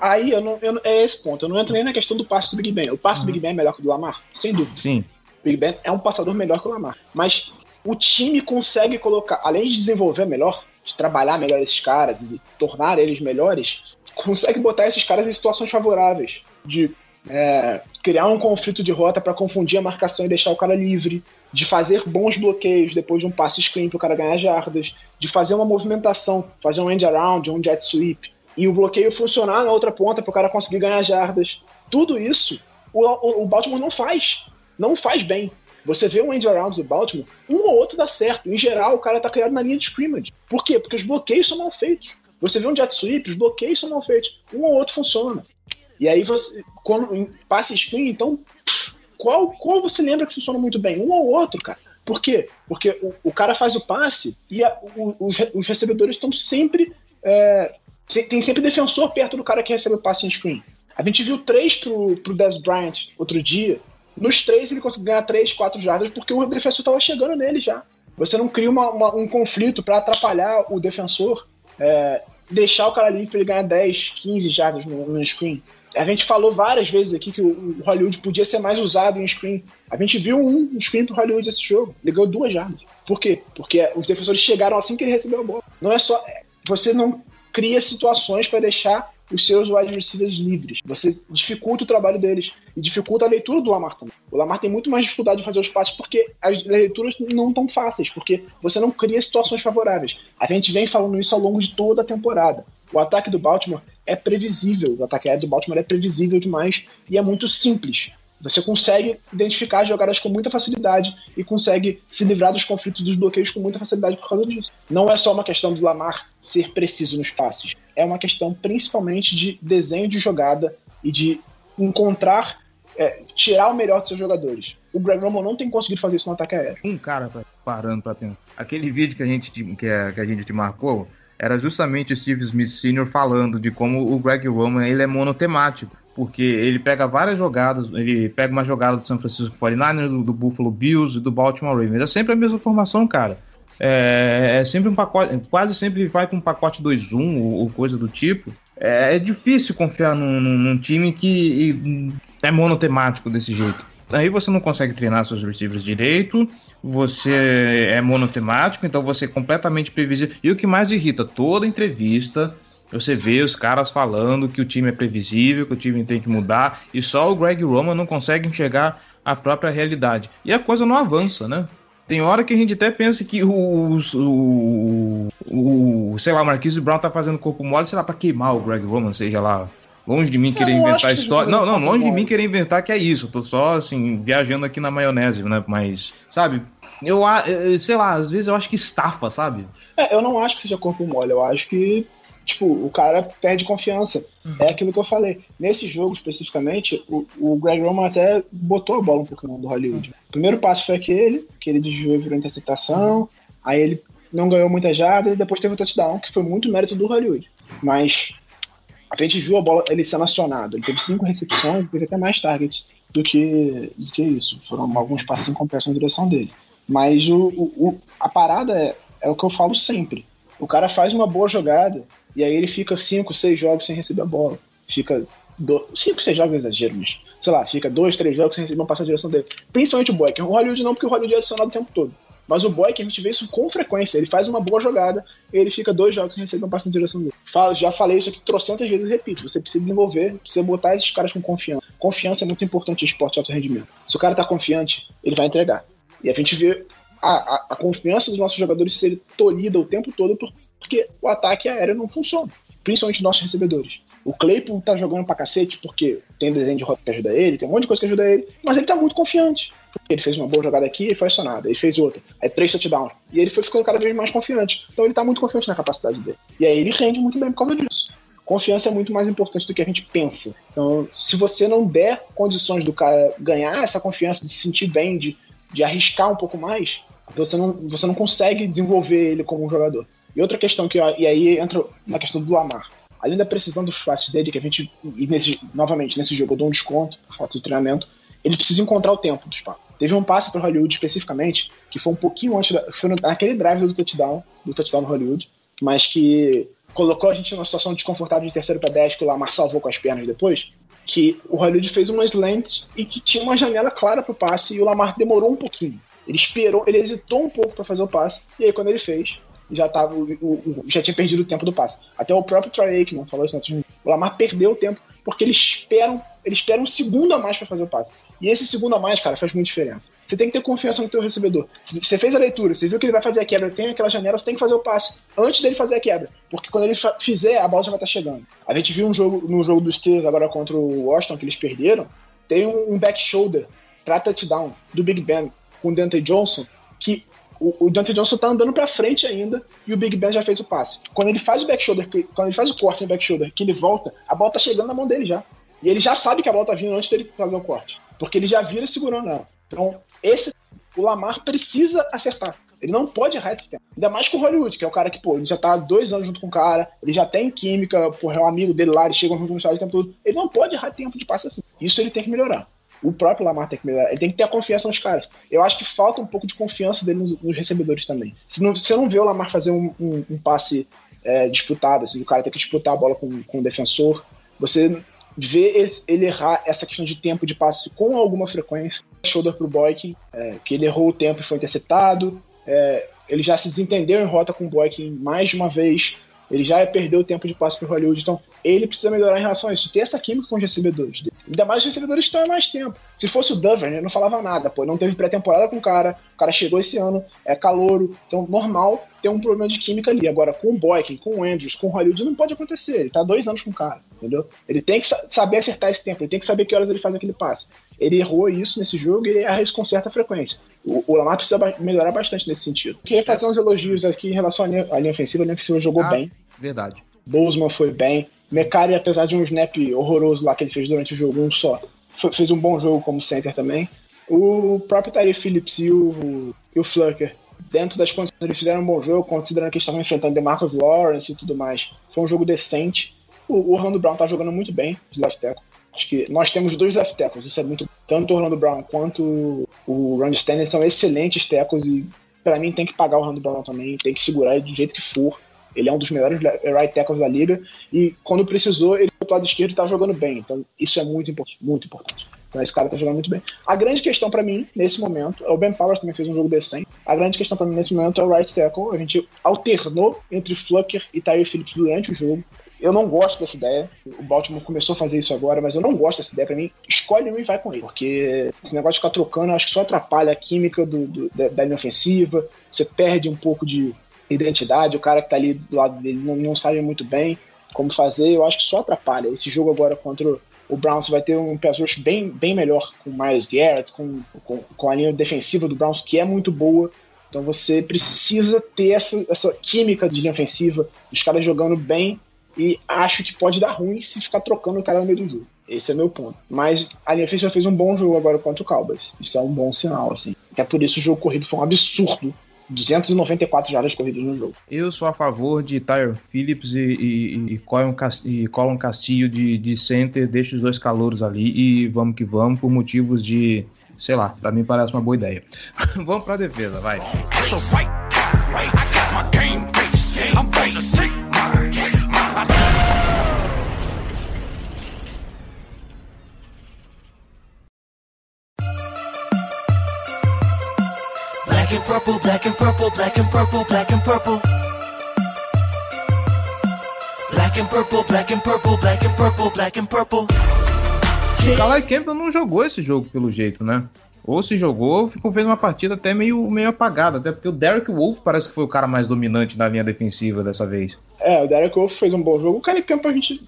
Aí eu não, eu, é esse ponto. Eu não entro nem na questão do passe do Big Ben. O passe uhum. do Big Ben é melhor que o do Lamar, sem dúvida. Sim. O Big Ben é um passador melhor que o Lamar. Mas o time consegue colocar, além de desenvolver melhor, de trabalhar melhor esses caras e tornar eles melhores, consegue botar esses caras em situações favoráveis. De é, criar um conflito de rota para confundir a marcação e deixar o cara livre, de fazer bons bloqueios depois de um passe screen para o cara ganhar jardas, de fazer uma movimentação, fazer um end around, um jet sweep, e o bloqueio funcionar na outra ponta para o cara conseguir ganhar jardas. Tudo isso o, o, o, Baltimore não faz. Não faz bem. Você vê um end around do Baltimore, um ou outro dá certo. Em geral, o cara tá criado na linha de scrimmage. Por quê? Porque os bloqueios são mal feitos. Você vê um jet sweep, os bloqueios são mal feitos. Um ou outro funciona. E aí você, quando passe screen, então qual, qual você lembra que funciona muito bem? Um ou outro, cara. Por quê? Porque o, o cara faz o passe e a, o, os, os, recebedores estão sempre. É, tem, tem, sempre defensor perto do cara que recebe o passe em screen. A gente viu três pro, pro Des Bryant outro dia. Nos três ele conseguiu ganhar três, quatro jardas porque o defensor estava chegando nele já. Você não cria uma, uma, um conflito para atrapalhar o defensor, é, deixar o cara livre para ele ganhar 10, 15 jardas no, no screen. A gente falou várias vezes aqui que o Hollywood podia ser mais usado em screen. A gente viu um screen pro Hollywood esse jogo. Ele ganhou duas jardas. Por quê? Porque os defensores chegaram assim que ele recebeu a bola. Não é só. Você não cria situações para deixar os seus wide receivers livres. Você dificulta o trabalho deles e dificulta a leitura do Lamar também. O Lamar tem muito mais dificuldade de fazer os passes porque as leituras não estão fáceis, porque você não cria situações favoráveis. A gente vem falando isso ao longo de toda a temporada. O ataque do Baltimore é previsível. O ataque aéreo do Baltimore é previsível demais e é muito simples. Você consegue identificar as jogadas com muita facilidade e consegue se livrar dos conflitos dos bloqueios com muita facilidade por causa disso. Não é só uma questão do Lamar ser preciso nos passes, é uma questão principalmente de desenho de jogada e de encontrar, é, tirar o melhor dos seus jogadores. O Greg Roman não tem conseguido fazer isso no ataque aéreo. Um cara parando para pensar. Aquele vídeo que a gente que a, que a gente te marcou, era justamente o Steve Smith Sr. falando de como o Greg Roman ele é monotemático. Porque ele pega várias jogadas, ele pega uma jogada do San Francisco 49ers, do, do Buffalo Bills e do Baltimore Ravens. É sempre a mesma formação, cara. É, é, sempre um pacote, quase sempre vai com um pacote 2-1 ou, ou, coisa do tipo. É, é difícil confiar num, num, time que é monotemático desse jeito. Aí você não consegue treinar seus receivers direito, você é monotemático, então você é completamente previsível. E o que mais irrita, toda entrevista você vê os caras falando que o time é previsível, que o time tem que mudar, e só o Greg Roman não consegue enxergar a própria realidade. E a coisa não avança, né? Tem hora que a gente até pensa que o, o, o sei lá, o Marquise Brown tá fazendo corpo mole, sei lá, pra queimar o Greg Roman, seja lá Longe de mim querer não inventar que história. Não, não, longe de mim querer inventar que é isso. Eu tô só, assim, viajando aqui na maionese, né? Mas, sabe? Eu, a- eh, sei lá, às vezes eu acho que estafa, sabe? É, eu não acho que seja corpo mole, eu acho que, tipo, o cara perde confiança. É aquilo que eu falei. Nesse jogo especificamente, o, o Greg Roman até botou a bola um pouco do Hollywood. O primeiro passo foi aquele, que ele desviou e virou interceptação, aí ele não ganhou muita jarda e depois teve o touchdown, que foi muito mérito do Hollywood. Mas a gente viu a bola ele sendo acionado. Ele teve cinco recepções, teve até mais targets do que, do que isso. Foram alguns passos em compensação na direção dele. Mas o, o- o- a parada é, é o que eu falo sempre. O cara faz uma boa jogada e aí ele fica cinco, seis jogos sem receber a bola. Fica. Do, cinco, seis jogos é exagero, mas. Sei lá, fica dois, três jogos sem receber uma passe na direção dele. Principalmente o Boyker. O Hollywood não, porque o Hollywood é acionado o tempo todo. Mas o Boyker, a gente vê isso com frequência. Ele faz uma boa jogada e ele fica dois jogos sem receber uma passe na direção dele. Falo, já falei isso aqui trocentas vezes e repito. Você precisa desenvolver, precisa botar esses caras com confiança. Confiança é muito importante em esporte de alto rendimento. Se o cara tá confiante, ele vai entregar. E a gente vê a, a, confiança dos nossos jogadores ser tolhida o tempo todo por- porque o ataque aéreo não funciona. Principalmente os nossos recebedores. O Claypool tá jogando pra cacete porque tem desenho de rota que ajuda ele, tem um monte de coisa que ajuda ele, mas ele tá muito confiante. Ele fez uma boa jogada aqui e foi acionado. Ele fez outra. Aí três touchdowns. E ele foi ficando cada vez mais confiante. Então ele tá muito confiante na capacidade dele. E aí ele rende muito bem por causa disso. Confiança é muito mais importante do que a gente pensa. Então, se você não der condições do cara ganhar essa confiança, de se sentir bem, de, de arriscar um pouco mais, você não, você não consegue desenvolver ele como um jogador. E outra questão que e aí entra na questão do Lamar. Além da precisão dos passes dele, que a gente, e nesse, novamente, nesse jogo eu dou um desconto por falta de treinamento, ele precisa encontrar o tempo dos passes. Teve um passe para Hollywood especificamente, que foi um pouquinho antes, da, foi naquele drive do touchdown, do touchdown no Hollywood, mas que colocou a gente numa situação desconfortável de terceiro para 10, que o Lamar salvou com as pernas depois, que o Hollywood fez uma slant e que tinha uma janela clara pro passe e o Lamar demorou um pouquinho. Ele esperou, ele hesitou um pouco para fazer o passe, e aí quando ele fez, já tava o- o- já tinha perdido o tempo do passe. Até o próprio Troy Aikman falou isso antes de mim. O Lamar perdeu o tempo porque eles esperam, eles esperam um segundo a mais para fazer o passe. E esse segundo a mais, cara, faz muita diferença. Você tem que ter confiança no teu recebedor. Você fez a leitura, você viu que ele vai fazer a quebra, tem aquela janela, você tem que fazer o passe antes dele fazer a quebra. Porque quando ele fizer, a bola já vai estar chegando. A gente viu um jogo no jogo dos Steelers agora contra o Washington, que eles perderam, tem um, um back shoulder pra touchdown do Big Ben com o Dante Johnson, que o, o Dante Johnson tá andando pra frente ainda e o Big Ben já fez o passe. Quando ele faz o back shoulder, quando ele faz o corte no back shoulder, que ele volta, a bola tá chegando na mão dele já. E ele já sabe que a bola tá vindo antes dele fazer o corte. Porque ele já vira segurando ela. Então, esse o Lamar precisa acertar. Ele não pode errar esse tempo. Ainda mais com o Hollywood, que é o cara que, pô, ele já tá há dois anos junto com o cara, ele já tem química, porra, é um amigo dele lá, eles chegam junto no o tempo todo. Ele não pode errar tempo de passe assim. Isso ele tem que melhorar. O próprio Lamar tem que melhorar. Ele tem que ter a confiança nos caras. Eu acho que falta um pouco de confiança dele nos, nos recebedores também. Se não, você não vê o Lamar fazer um, um- um passe é, disputado, assim, o cara tem que disputar a bola com, com o defensor, você vê ele errar essa questão de tempo de passe com alguma frequência. Shoulder pro Boykin, é, que ele errou o tempo e foi interceptado. É, ele já se desentendeu em rota com o Boykin mais de uma vez. Ele já perdeu o tempo de passe pro Hollywood. Então, ele precisa melhorar em relação a isso. Ter essa química com os recebedores. dele. Ainda mais os recebedores estão há mais tempo. Se fosse o Duvernay, eu não falava nada. Pô, não teve pré-temporada com o cara. O cara chegou esse ano, é calouro. Então, normal ter um problema de química ali. Agora, com o Boykin, com o Andrews, com o Hollywood, não pode acontecer. Ele tá dois anos com o cara, entendeu? Ele tem que sa- saber acertar esse tempo. Ele tem que saber que horas ele faz aquele passe. Ele errou isso nesse jogo e ele erra isso com certa frequência. O, o Lamar precisa ba- melhorar bastante nesse sentido. Queria fazer uns elogios aqui em relação à linha, à linha ofensiva. A linha ofensiva jogou Ah. bem. Verdade. Bozeman foi bem. Mecari, apesar de um snap horroroso lá que ele fez durante o jogo, um só, fez um bom jogo como center também. O próprio Tyree Phillips e o, e o Flucker, dentro das condições, eles fizeram um bom jogo, considerando que eles estavam enfrentando DeMarcus Lawrence e tudo mais. Foi um jogo decente. O, Orlando Brown tá jogando muito bem de left tackle. Acho que nós temos dois left tackles, isso é muito. Tanto o Orlando Brown quanto o Ron Stanley são excelentes tackles e pra mim tem que pagar o Orlando Brown também, tem que segurar ele do jeito que for. Ele é um dos melhores right tackles da liga e quando precisou, ele do lado esquerdo tá jogando bem. Então isso é muito importante, muito importante. Então esse cara tá jogando muito bem. A grande questão pra mim nesse momento, é o Ben Powers também fez um jogo decente. A grande questão pra mim nesse momento é o right tackle. A gente alternou entre Flucker e Tyree Phillips durante o jogo. Eu não gosto dessa ideia. O Baltimore começou a fazer isso agora, mas eu não gosto dessa ideia. Pra mim, escolhe um e vai com ele. Porque esse negócio de ficar trocando, acho que só atrapalha a química do, do- da, da linha ofensiva. Você perde um pouco de identidade. O cara que tá ali do lado dele não, não sabe muito bem. como fazer, eu acho que só atrapalha. Esse jogo agora contra o Browns vai ter um pass rush bem, bem melhor com o Miles Garrett, com, com, com, a linha defensiva do Browns, que é muito boa. Então você precisa ter essa, essa química de linha ofensiva, os caras jogando bem, e acho que pode dar ruim se ficar trocando o cara no meio do jogo. Esse é meu ponto. Mas a linha ofensiva fez um bom jogo agora contra o Cowboys. Isso é um bom sinal, assim. Até por isso o jogo corrido foi um absurdo 294 jardas corridas no jogo. Eu sou a favor de Tyre Phillips e, e, e, Colin, e Colin Castillo de, de center, deixa os dois calouros ali e vamos que vamos, por motivos de, sei lá, pra mim parece uma boa ideia. vamos pra defesa, vai. Black and purple, black and purple, black and purple, black and purple. Black and purple, black and purple, black and purple, black and purple. O Calai Campbell não jogou esse jogo pelo jeito, né? Ou se jogou, ficou fez uma partida até meio, meio apagada, até porque o Derek Wolf parece que foi o cara mais dominante na linha defensiva dessa vez. É, o Derek Wolf fez um bom jogo. O Caleb Campbell a gente.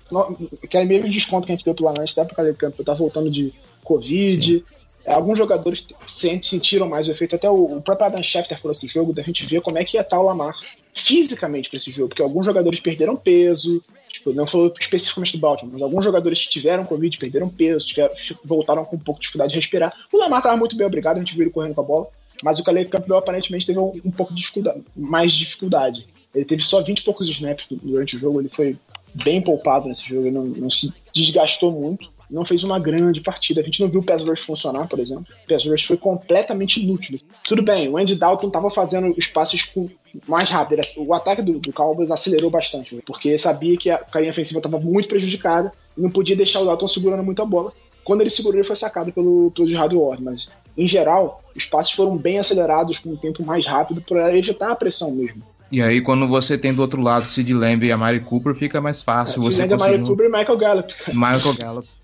Aquele mesmo desconto que a gente deu pro Lanante, até pro Caleb Campbell tá voltando de Covid. Sim. Alguns jogadores sentiram mais o efeito. Até o, próprio Adam Schefter falou do jogo, da gente ver como é que ia estar o Lamar fisicamente para esse jogo, porque alguns jogadores perderam peso, tipo, não falou especificamente do Baltimore, mas alguns jogadores que tiveram Covid perderam peso, tiveram, voltaram com um pouco de dificuldade de respirar. O Lamar estava muito bem obrigado, a gente viu ele correndo com a bola, mas o Caleb Campbell aparentemente teve um, um pouco de dificuldade, mais dificuldade. Ele teve só 20 e poucos snaps durante o jogo, ele foi bem poupado nesse jogo, ele não, não se desgastou muito não fez uma grande partida. A gente não viu o pass rush funcionar, por exemplo. O pass rush foi completamente inútil. Tudo bem, o Andy Dalton estava fazendo os passes com mais rápido. O ataque do, do Cowboys acelerou bastante, porque sabia que a carinha ofensiva estava muito prejudicada e não podia deixar o Dalton segurando muito a bola. Quando ele segurou, ele foi sacado pelo, pelo Gerard Ward, mas em geral, os passes foram bem acelerados com um tempo mais rápido para evitar a pressão mesmo. E aí, quando você tem do outro lado Sid Lamb e a Mari Cooper, fica mais fácil. É, você Lamb, conseguir... Mari Cooper e Michael Gallup. Michael Gallup.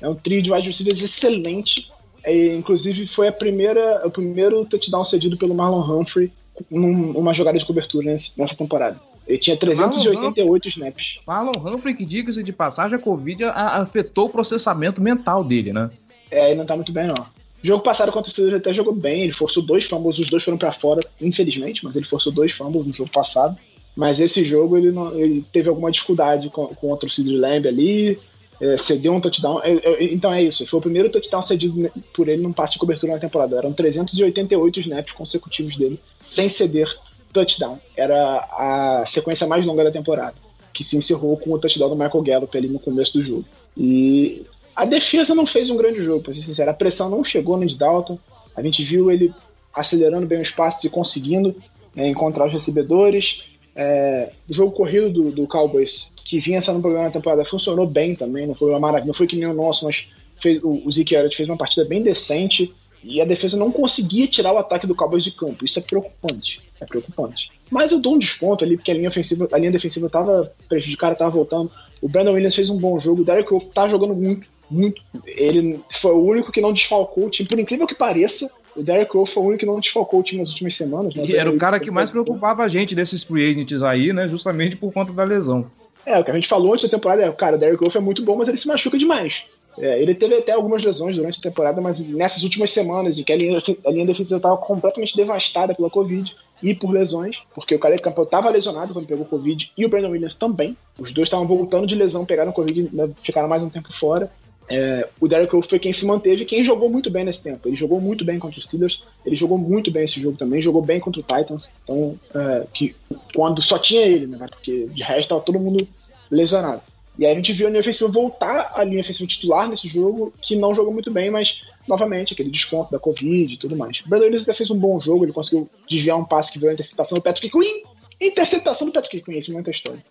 É um trio de wide receivers excelente. É, inclusive, foi a primeira, o primeiro touchdown cedido pelo Marlon Humphrey numa jogada de cobertura nessa temporada. Ele tinha 388 Marlon snaps. Marlon Humphrey, que diga-se de passagem, a Covid afetou o processamento mental dele, né? É, ele não tá muito bem, não. Jogo passado contra o Steelers ele até jogou bem, ele forçou dois fumbles, os dois foram para fora, infelizmente, mas ele forçou dois fumbles no jogo passado. Mas esse jogo ele, não, ele teve alguma dificuldade contra o Sid Lamb ali, é, cedeu um touchdown. É, é, então é isso, foi o primeiro touchdown cedido por ele num parte de cobertura na temporada. Eram 388 snaps consecutivos dele, sem ceder touchdown. Era a sequência mais longa da temporada, que se encerrou com o touchdown do Michael Gallup ali no começo do jogo. E a defesa não fez um grande jogo, pra ser sincero. A pressão não chegou no Dalton. A gente viu ele acelerando bem os passes e conseguindo é, encontrar os recebedores. É, o jogo corrido do, do Cowboys que vinha sendo um problema na temporada, funcionou bem também, não foi uma maravilha, não foi que nem o nosso, mas fez, o, o Zeke Elliott fez uma partida bem decente e a defesa não conseguia tirar o ataque do Cowboys de campo. Isso é preocupante. É preocupante. Mas eu dou um desconto ali, porque a linha ofensiva, a linha defensiva estava prejudicada, estava voltando. O Brandon Williams fez um bom jogo, o Derek Wolf tá jogando muito, muito. Ele foi o único que não desfalcou o time, por incrível que pareça. O Derek Wolf foi o único que não desfalcou o time nas últimas semanas. Né? E era o cara que mais preocupava a gente desses free agents aí, né? Justamente por conta da lesão. É, o que a gente falou antes da temporada é, cara, o Derrick Wolf é muito bom, mas ele se machuca demais. É, ele teve até algumas lesões durante a temporada, mas nessas últimas semanas, em que a linha, a linha defensiva estava completamente devastada pela Covid e por lesões, porque o Caleb Campbell estava lesionado quando pegou Covid e o Brandon Williams também. Os dois estavam voltando de lesão, pegaram Covid, né, ficaram mais um tempo fora. É, o Derek Wolf foi quem se manteve, quem jogou muito bem nesse tempo. Ele jogou muito bem contra os Steelers, ele jogou muito bem esse jogo também, jogou bem contra o Titans. Então, é, que quando só tinha ele, né? Porque de resto estava todo mundo lesionado. E aí a gente viu a linha ofensiva voltar à linha ofensiva titular nesse jogo, que não jogou muito bem, mas novamente aquele desconto da Covid e tudo mais. O Brandon Williams até fez um bom jogo, ele conseguiu desviar um passe que veio a interceptação do Patrick Queen. Interceptação do Patrick Queen, isso é muita história.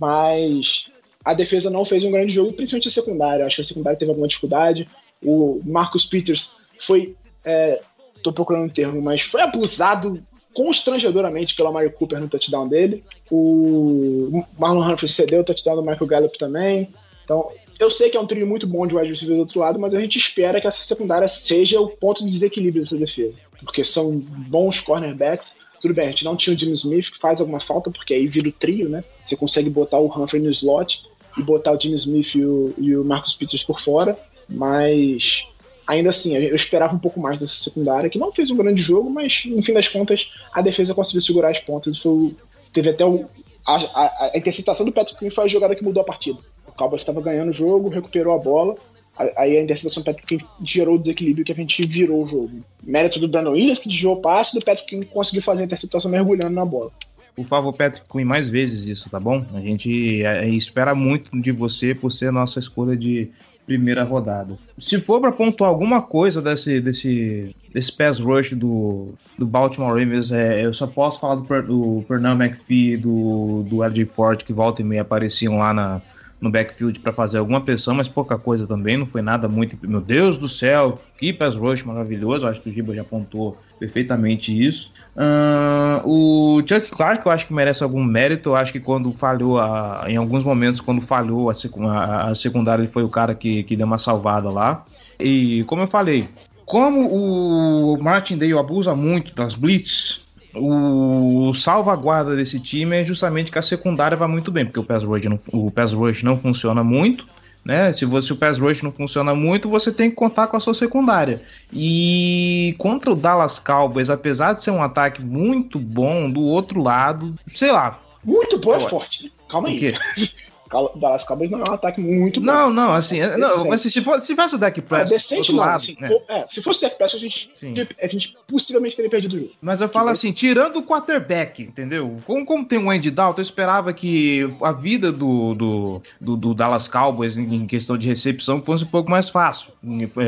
Mas a defesa não fez um grande jogo, principalmente a secundária. Acho que a secundária teve alguma dificuldade. O Marcus Peters foi. É, tô procurando um termo, mas foi abusado constrangedoramente pela Mario Cooper no touchdown dele. O Marlon Humphrey cedeu o touchdown do Michael Gallup também. Então, eu sei que é um trio muito bom de wide receiver do outro lado, mas a gente espera que essa secundária seja o ponto de desequilíbrio dessa defesa. Porque são bons cornerbacks, Tudo bem, a gente não tinha o Jimmy Smith, que faz alguma falta, porque aí vira o trio, né? Você consegue botar o Humphrey no slot e botar o Jimmy Smith e o, e o Marcus Peters por fora, mas ainda assim, eu esperava um pouco mais dessa secundária, que não fez um grande jogo, mas no fim das contas a defesa conseguiu segurar as pontas. Foi, teve até o, a, a, a, interceptação do Patrick Quinn foi a jogada que mudou a partida. O Cowboys estava ganhando o jogo, recuperou a bola, aí a interceptação do Patrick Quinn gerou o desequilíbrio que a gente virou o jogo. Mérito do Brandon Williams, que desviou o passe, do Patrick Quinn conseguiu fazer a interceptação mergulhando na bola. Por favor, Patrick Quinn, mais vezes isso, tá bom? A gente é, espera muito de você por ser a nossa escolha de primeira rodada. Se for para pontuar alguma coisa desse, desse, desse pass rush do, do Baltimore Ravens, é, eu só posso falar do, do Pernell McPhee do, do LJ Ford, que volta e meia apareciam lá na, no backfield para fazer alguma pressão, mas pouca coisa também, não foi nada muito. Meu Deus do céu, que pass rush maravilhoso, acho que o Giba já apontou perfeitamente isso. Uh, o Chuck Clark, eu acho que merece algum mérito. Eu acho que quando falhou, a, em alguns momentos, quando falhou a, a, secundária, ele foi o cara que, que deu uma salvada lá. E como eu falei, como o Martindale abusa muito das blitz, o salvaguarda desse time é justamente que a secundária vai muito bem, porque o pass rush não, o pass rush não funciona muito, né? Se, você, se o pass rush não funciona muito, você tem que contar com a sua secundária. E contra o Dallas Cowboys, apesar de ser um ataque muito bom, do outro lado, sei lá. Muito bom é forte, né? Calma aí. O Dallas Cowboys não é um ataque muito bom. Não, não, assim, é não, mas se, for, se tivesse o Dak Prescott. É decente, não. Lado, assim, né? é, se fosse o Dak Prescott, a gente, a gente possivelmente teria perdido o jogo. Mas eu falo assim, tirando o quarterback, entendeu? Como, como tem o Andy Dalton, eu esperava que a vida do, do, do, do Dallas Cowboys em questão de recepção fosse um pouco mais fácil.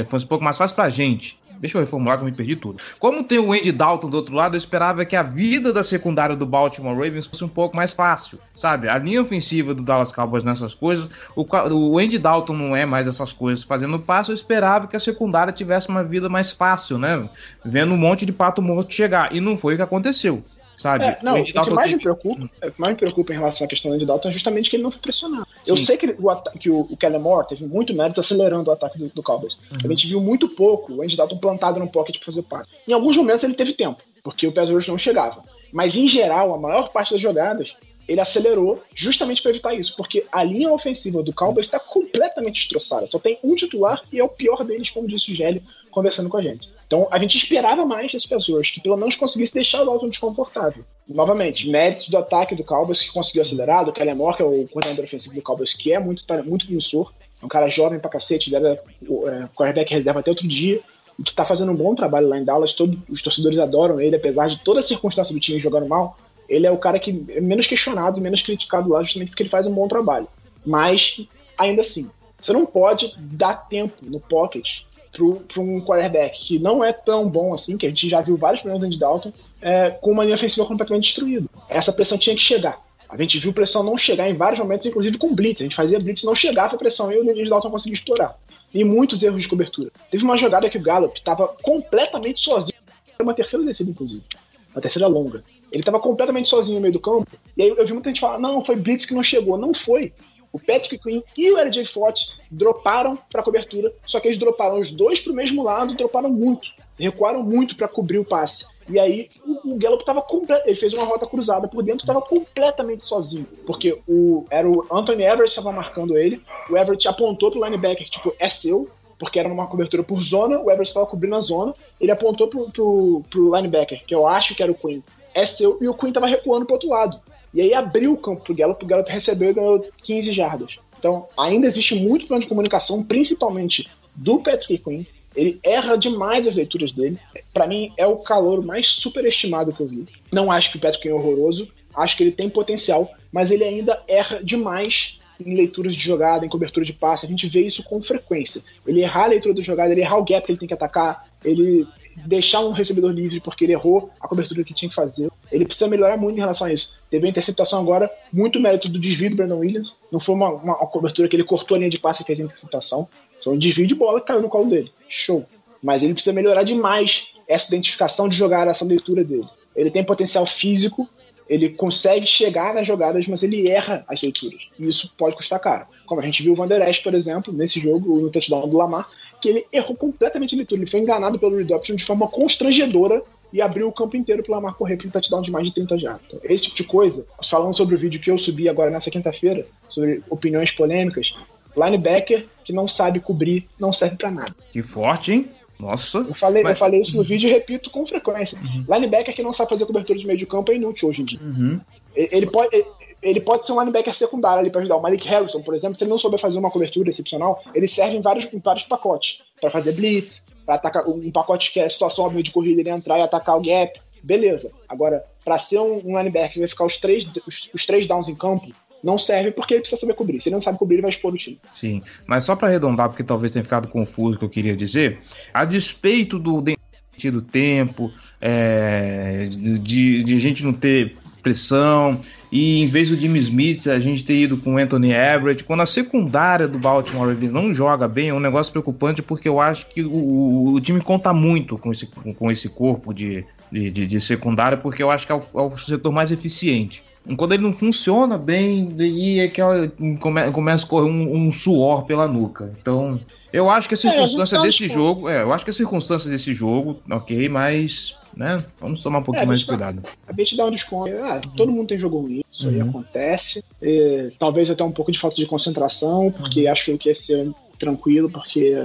Fosse um pouco mais fácil pra gente. Deixa eu reformular que eu me perdi tudo. Como tem o Andy Dalton do outro lado, eu esperava que a vida da secundária do Baltimore Ravens fosse um pouco mais fácil, sabe? A linha ofensiva do Dallas Cowboys nessas coisas, o, o Andy Dalton não é mais essas coisas fazendo passo, eu esperava que a secundária tivesse uma vida mais fácil, né? Vendo um monte de pato morto chegar. E não foi o que aconteceu sabe? É, não, o, o que mais me preocupa, o que mais me preocupa em relação à questão do Andy Dalton é justamente que ele não foi pressionado. Sim. Eu sei que, o, que o, o Kellen Moore teve muito mérito acelerando o ataque do, do Cowboys. Uhum. A gente viu muito pouco o Andy Dalton plantado no pocket para fazer passe. Em alguns momentos ele teve tempo, porque o pass rush não chegava. Mas em geral, a maior parte das jogadas, ele acelerou justamente para evitar isso, porque a linha ofensiva do Cowboys está completamente destroçada. Só tem um titular e é o pior deles, como disse o Gelli, conversando com a gente. Então a gente esperava mais das pessoas, que pelo menos conseguisse deixar o Dalton desconfortável. Novamente, méritos do ataque do Cowboys que conseguiu acelerar, do Kellen Moore, que é o coordenador ofensivo do Cowboys, que é muito, muito promissor, é um cara jovem pra cacete, ele era é, quarterback reserva até outro dia, e que tá fazendo um bom trabalho lá em Dallas, os torcedores adoram ele, apesar de toda a circunstância do time jogando mal, ele é o cara que é menos questionado, menos criticado lá, justamente porque ele faz um bom trabalho. Mas, ainda assim, você não pode dar tempo no pocket para um quarterback que não é tão bom assim, que a gente já viu vários problemas de Dalton, é, com uma linha ofensiva completamente destruída. Essa pressão tinha que chegar. A gente viu pressão não chegar em vários momentos, inclusive com blitz. A gente fazia blitz não chegava a pressão e o Andy Dalton conseguia estourar. E muitos erros de cobertura. Teve uma jogada que o Gallup estava completamente sozinho. Foi uma terceira descida, inclusive. Uma terceira longa. Ele estava completamente sozinho no meio do campo. E aí eu vi muita gente falar: não, foi blitz que não chegou. Não foi o Patrick Quinn e o LJ Fott droparam para cobertura, só que eles droparam os dois para o mesmo lado, droparam muito, recuaram muito para cobrir o passe. E aí o, o Gallup estava completo, ele fez uma rota cruzada por dentro, estava completamente sozinho, porque o era o Anthony Everett estava marcando ele, o Everett apontou pro linebacker, tipo, é seu, porque era uma cobertura por zona, o Everett estava cobrindo a zona, ele apontou pro, pro, pro linebacker, que eu acho que era o Quinn, é seu, e o Quinn estava recuando pro outro lado. E aí abriu o campo pro Gallup, o Gallup recebeu e ganhou 15 jardas. Então, ainda existe muito plano de comunicação, principalmente do Patrick Quinn. Ele erra demais as leituras dele. Para mim, é o calor mais superestimado que eu vi. Não acho que o Patrick Quinn é horroroso. Acho que ele tem potencial, mas ele ainda erra demais em leituras de jogada, em cobertura de passe. A gente vê isso com frequência. Ele errar a leitura da jogada, ele errar o gap que ele tem que atacar, ele deixar um recebedor livre porque ele errou a cobertura que tinha que fazer. Ele precisa melhorar muito em relação a isso. Teve a interceptação agora, muito mérito do desvio do Brandon Williams. Não foi uma, uma, cobertura que ele cortou a linha de passe e fez a interceptação. Foi um desvio de bola que caiu no colo dele. Show. Mas ele precisa melhorar demais essa identificação de jogar, essa leitura dele. Ele tem potencial físico, ele consegue chegar nas jogadas, mas ele erra as leituras. E isso pode custar caro. Como a gente viu o Van Der Esch, por exemplo, nesse jogo, no touchdown do Lamar, que ele errou completamente a leitura. Ele foi enganado pelo read option de forma constrangedora e abriu o campo inteiro pro Lamar correr para um touchdown de mais de 30 jardas. Então, esse tipo de coisa, falando sobre o vídeo que eu subi agora nessa quinta-feira, sobre opiniões polêmicas, linebacker que não sabe cobrir não serve para nada. Que forte, hein? Nossa. Eu falei, mas... eu falei isso no vídeo e repito com frequência. Uhum. Linebacker que não sabe fazer cobertura de meio de campo é inútil hoje em dia. Uhum. Ele, pode, ele pode ser um linebacker secundário ali para ajudar. O Malik Harrison, por exemplo, se ele não souber fazer uma cobertura excepcional, ele serve em vários, em vários pacotes. para fazer blitz, para atacar um pacote que é situação óbvia de corrida, ele entrar e atacar o gap. Beleza. Agora, para ser um, um, linebacker que vai ficar os três, os, os três downs em campo, não serve porque ele precisa saber cobrir. Se ele não sabe cobrir, ele vai expor o time. Sim, mas só para arredondar, porque talvez tenha ficado confuso o que eu queria dizer, a despeito do do tempo, é, de, de gente não ter pressão, e em vez do Jimmy Smith, a gente ter ido com o Anthony Everett, quando a secundária do Baltimore Ravens não joga bem, é um negócio preocupante, porque eu acho que o, o time conta muito com esse, com esse corpo de, de, de, de secundária, porque eu acho que é o, é o setor mais eficiente. Quando ele não funciona bem, daí é que come, começa a correr um, um, suor pela nuca. Então, eu acho que a circunstância é, a desse tipo... jogo. É, eu acho que a circunstância desse jogo, ok, mas. Né? Vamos tomar um pouquinho é, mais de cuidado. A gente dá um desconto. Ah, todo mundo tem jogo ruim, isso uhum. aí acontece. E, talvez até um pouco de falta de concentração, porque uhum. achou que ia ser tranquilo, porque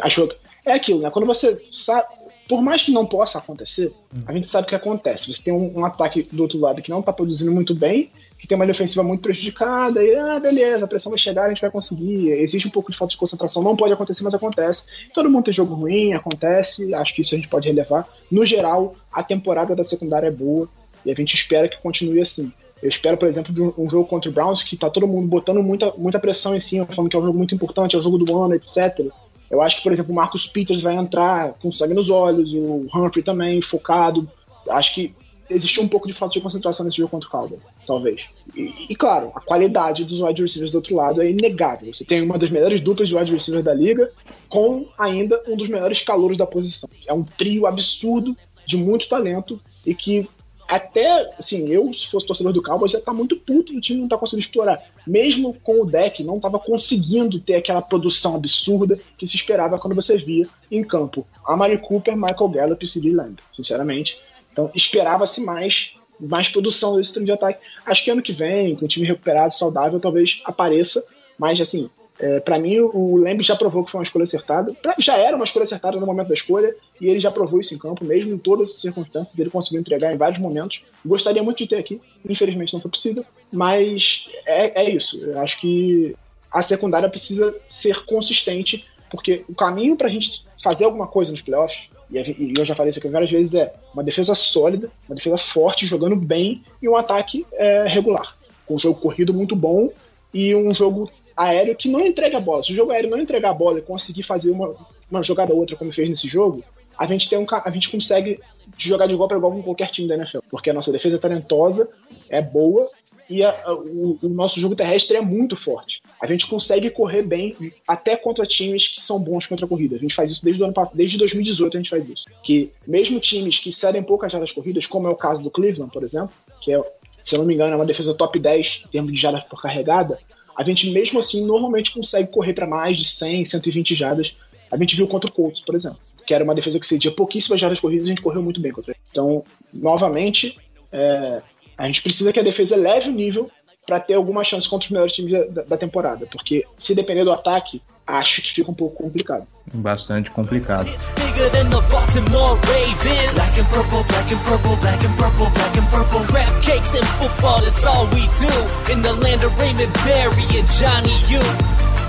achou que. É aquilo, né? Quando você sabe, por mais que não possa acontecer, a gente sabe o que acontece. Você tem um, um ataque do outro lado que não está produzindo muito bem, que tem uma defensiva muito prejudicada, e ah, beleza, a pressão vai chegar, a gente vai conseguir. Existe um pouco de falta de concentração, não pode acontecer, mas acontece. Todo mundo tem jogo ruim, acontece, acho que isso a gente pode relevar. No geral, a temporada da secundária é boa, e a gente espera que continue assim. Eu espero, por exemplo, de um, jogo contra o Browns que tá todo mundo botando muita, muita pressão em cima, falando que é um jogo muito importante, é o jogo do ano, etc. Eu acho que, por exemplo, o Marcus Peters vai entrar com sangue nos olhos, o Humphrey também, focado. Acho que existiu um pouco de falta de concentração nesse jogo contra o Cowboys, talvez. E, e, claro, a qualidade dos wide receivers do outro lado é inegável. Você tem uma das melhores duplas de wide receivers da liga, com ainda um dos melhores calouros da posição. É um trio absurdo de muito talento e que até, assim, eu, se fosse torcedor do Cowboys, estar tá muito puto do time não tá conseguindo explorar. Mesmo com o deck, não estava conseguindo ter aquela produção absurda que se esperava quando você via em campo. A Mari Cooper, Michael Gallup e C.D. Lamb, sinceramente. Então, esperava-se mais, mais produção desse time de ataque. Acho que ano que vem, com o time recuperado, saudável, talvez apareça. Mas, assim, é, para mim, o Lembre já provou que foi uma escolha acertada. Pra, já era uma escolha acertada no momento da escolha, e ele já provou isso em campo, mesmo em todas as circunstâncias, ele conseguiu entregar em vários momentos. Gostaria muito de ter aqui, infelizmente não foi possível, mas é, é isso. Eu acho que a secundária precisa ser consistente, porque o caminho para a gente fazer alguma coisa nos playoffs, e eu já falei isso aqui várias vezes, é uma defesa sólida, uma defesa forte, jogando bem, e um ataque é, regular, com um jogo corrido muito bom e um jogo aéreo que não entrega a bola. Se o jogo aéreo não entregar a bola e conseguir fazer uma, uma jogada ou outra como fez nesse jogo, a gente tem um a gente consegue jogar de igual para igual com qualquer time da NFL, porque a nossa defesa é talentosa, é boa e a, o, o, nosso jogo terrestre é muito forte. A gente consegue correr bem até contra times que são bons contra a corrida. A gente faz isso desde o ano passado, desde 2018 a gente faz isso. Que mesmo times que cedem poucas jardas corridas, como é o caso do Cleveland, por exemplo, que é, se eu não me engano, é uma defesa top 10 em termos de jardas por carregada, a gente mesmo assim normalmente consegue correr para mais de 100, 120 jardas. A gente viu contra o Colts, por exemplo, que era uma defesa que cedia pouquíssimas jardas corridas e a gente correu muito bem contra ele. Então, novamente, é, a gente precisa que a defesa leve o nível para ter alguma chance contra os melhores times da, da, temporada, porque se depender do ataque, acho que fica um pouco complicado. Bastante complicado.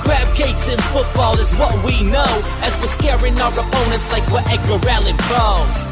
Crab cakes in football is what we know. As we're scaring our opponents like we're Edgar Allan Poe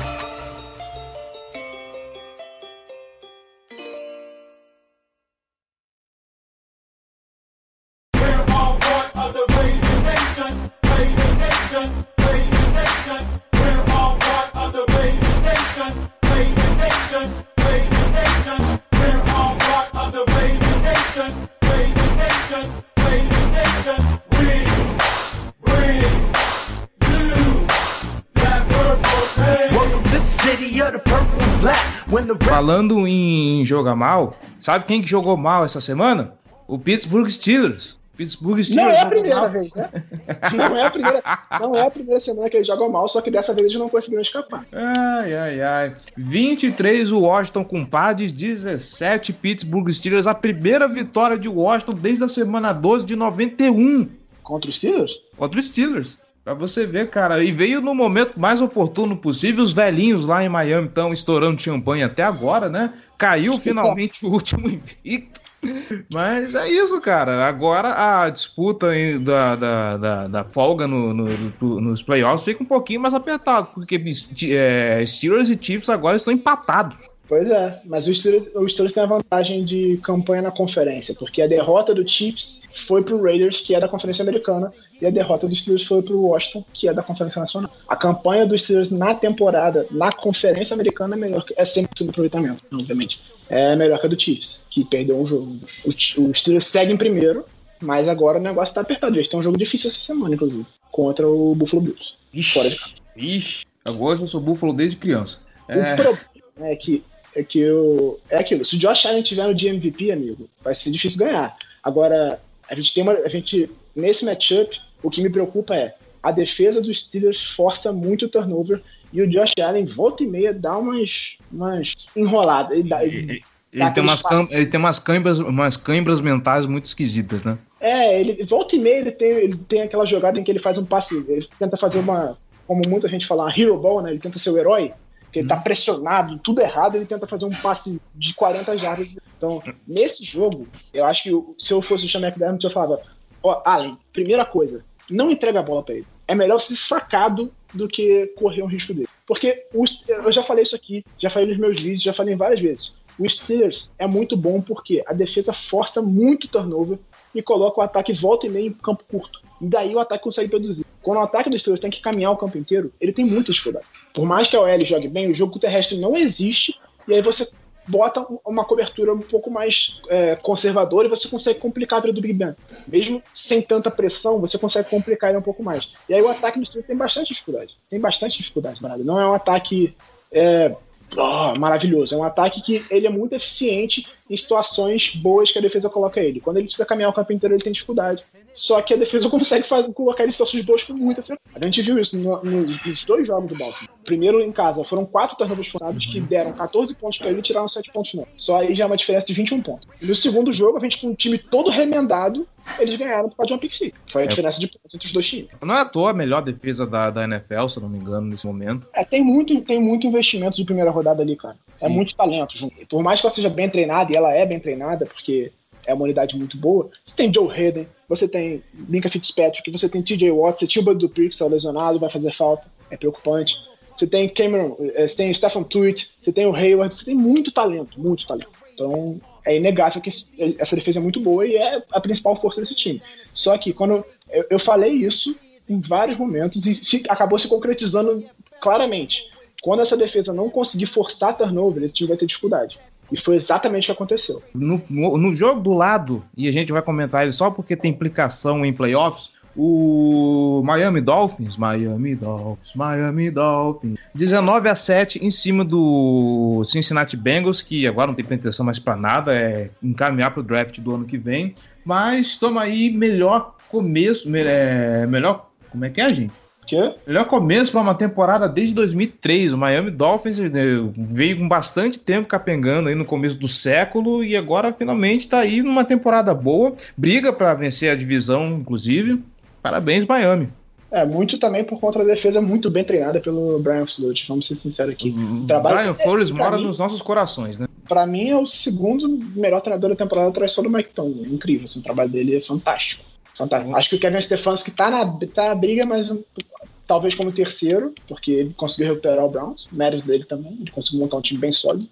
Falando em jogar mal, sabe quem que jogou mal essa semana? O Pittsburgh Steelers. Pittsburgh Steelers. Não é a primeira mal. vez, né? Não é a primeira, não é a primeira semana que eles jogam mal, só que dessa vez eles não conseguiram escapar. Ai, ai, ai. 23 o Washington compadres, 17 Pittsburgh Steelers. A primeira vitória de Washington desde a semana 12 de 91 Contra os Steelers? contra os Steelers. Pra você ver, cara. E veio no momento mais oportuno possível. Os velhinhos lá em Miami estão estourando champanhe até agora, né? Caiu finalmente o último invicto. Mas é isso, cara. Agora a disputa da, da, da, da folga no- no- nos playoffs fica um pouquinho mais apertado, porque é, Steelers e Chiefs agora estão empatados. Pois é, mas o Steelers, o Steelers tem a vantagem de campanha na conferência, porque a derrota do Chiefs foi pro Raiders, que é da Conferência Americana, e a derrota dos Steelers foi pro Washington, que é da Conferência Nacional. A campanha dos Steelers na temporada, na Conferência Americana, é melhor, que- é 100% de aproveitamento, obviamente. É melhor que a do Chiefs, que perdeu um jogo. O, Ch- o Steelers segue em primeiro, mas agora o negócio tá apertado. Eles têm um jogo difícil essa semana, inclusive, contra o Buffalo Bills. Fora de Ixi, ixi. Agora eu sou Buffalo desde criança. O É, problema é que, é que eu, é aquilo. Se o Josh Allen tiver no de MVP, amigo, vai ser difícil ganhar. Agora, a gente tem uma. A gente, nesse matchup, o que me preocupa é a defesa dos Steelers força muito o turnover e o Josh Allen volta e meia dá umas, umas enroladas. Ele dá- ele- ele, tem umas ele tem umas câimbras, umas câimbras mentais muito esquisitas, né? É, ele volta e meia ele tem, ele tem aquela jogada em que ele faz um passe, ele tenta fazer uma, como muita gente fala, uma hero ball, né? Ele tenta ser o herói, que ele tá pressionado, tudo errado, ele tenta fazer um passe de 40 jardas. Então, nesse jogo, eu acho que se eu fosse o Sean McDermott, eu falava, ó, Allen, primeira coisa, não entrega a bola pra ele. É melhor ser sacado do que correr um risco dele. Porque os- eu já falei isso aqui, já falei nos meus vídeos, já falei várias vezes. O Steelers é muito bom porque a defesa força muito turnover e coloca o ataque volta e meia em campo curto. E daí o ataque consegue produzir. Quando o ataque dos Steelers tem que caminhar o campo inteiro, ele tem muita dificuldade. Por mais que a OL jogue bem, o jogo terrestre não existe, e aí você bota um- uma cobertura um pouco mais é, conservadora e você consegue complicar a vida do Big Ben. Mesmo sem tanta pressão, você consegue complicar ele um pouco mais. E aí o ataque dos Steelers tem bastante dificuldade. Tem bastante dificuldade, Bernardo. Não é um ataque é, ó, maravilhoso. É um ataque que ele é muito eficiente em situações boas que a defesa coloca ele. Quando ele precisa caminhar o campo inteiro, ele tem dificuldade. Só que a defesa consegue fazer, colocar ele em situações boas com muita frequência. A gente viu isso no- no- nos dois jogos do Baltimore. Primeiro em casa, foram quatro turnovers forçados que deram 14 pontos para ele e tiraram 7 pontos não. Só aí já é uma diferença de 21 pontos. E no segundo jogo, a gente com um time todo remendado, eles ganharam por causa de uma six. Foi a É. diferença de pontos entre os dois times. Não é à toa a melhor defesa da, da NFL, se eu não me engano, nesse momento. É, tem muito, tem muito investimento de primeira rodada ali, cara. É Sim. muito talento junto. Por mais que ela seja bem treinada, e ela é bem treinada, porque é uma unidade muito boa, você tem Joe Hayden, você tem Minka Fitzpatrick, você tem TJ Watt, você tinha o Bud Dupree, que está lesionado, vai fazer falta, é preocupante. Você tem Cameron, eh, você tem Stephen Tuitt, você tem o Hayward, você tem muito talento, muito talento. Então, é inegável que essa defesa é muito boa e é a principal força desse time. Só que quando eu, eu falei isso em vários momentos e se- acabou se concretizando claramente. Quando essa defesa não conseguir forçar turnover, esse time vai ter dificuldade. E foi exatamente o que aconteceu. No, no, no jogo do lado, e a gente vai comentar ele só porque tem implicação em playoffs, o Miami Dolphins, Miami Dolphins, Miami Dolphins, 19 a 7 em cima do Cincinnati Bengals, que agora não tem pretensão mais pra nada, é encaminhar pro draft do ano que vem, mas toma aí melhor começo, me- é, melhor, como é que é, gente? Porque Melhor começo para uma temporada desde 2003. O Miami Dolphins eh, veio com bastante tempo capengando aí no começo do século e agora finalmente está aí numa temporada boa. Briga para vencer a divisão, inclusive. Parabéns, Miami. é muito também por conta da defesa muito bem treinada pelo Brian Flores, vamos ser sinceros aqui. O trabalho- Brian Flores é, mora mim- nos nossos corações, né? Pra mim é o segundo melhor treinador da temporada atrás só do Mike Tomlin. Incrível, assim, o trabalho dele é fantástico. fantástico. Acho que o Kevin Stefanski tá na, tá na briga, mas talvez como terceiro, porque ele conseguiu recuperar o Browns, mérito dele também, ele conseguiu montar um time bem sólido.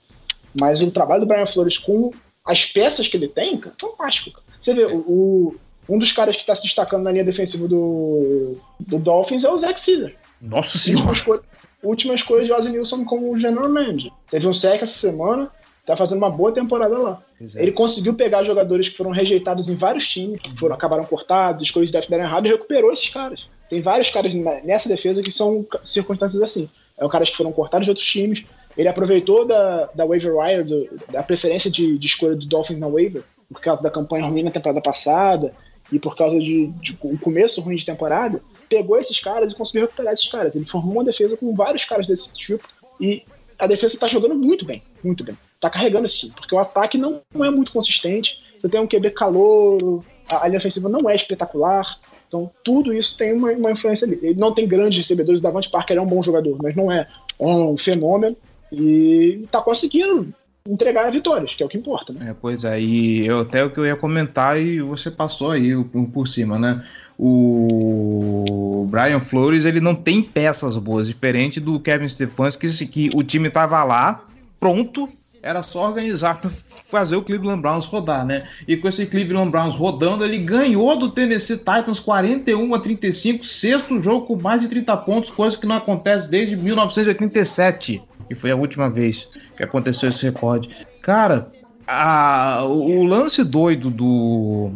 Mas o trabalho do Brian Flores com as peças que ele tem, cara, fantástico. Cara. Você vê, o- um dos caras que está se destacando na linha defensiva do, do Dolphins é o Zach Sealer. Nossa Últimas, senhora. co últimas coisas de Ozzy Nilson como general manager. Teve um sec essa semana, tá fazendo uma boa temporada lá. Pois é. Ele conseguiu pegar jogadores que foram rejeitados em vários times, que foram, acabaram cortados, as coisas deram errado e recuperou esses caras. Tem vários caras nessa defesa que são circunstâncias assim. É caras que foram cortados de outros times. Ele aproveitou da, da waiver wire, do- da preferência de, de escolha do Dolphins na waiver, por causa da campanha ruim na temporada passada. E por causa de, de um começo ruim de temporada, pegou esses caras e conseguiu recuperar esses caras. Ele formou uma defesa com vários caras desse tipo e a defesa tá jogando muito bem, muito bem. Tá carregando esse time, porque o ataque não, é muito consistente. Você tem um QB calouro, a, a linha ofensiva não é espetacular. Então, tudo isso tem uma, uma influência ali. Ele não tem grandes recebedores. O Davante Parker é um bom jogador, mas não é um fenômeno. E tá conseguindo entregar vitórias, que é o que importa, né? É, pois é, e eu, até o que eu ia comentar e você passou aí por cima, né? O Brian Flores, ele não tem peças boas, diferente do Kevin Stefanski, que, que o time tava lá, pronto, era só organizar para fazer o Cleveland Browns rodar, né? E com esse Cleveland Browns rodando, ele ganhou do Tennessee Titans 41 a 35, sexto jogo com mais de 30 pontos, coisa que não acontece desde 1987 que foi a última vez que aconteceu esse recorde. Cara, a, o lance doido do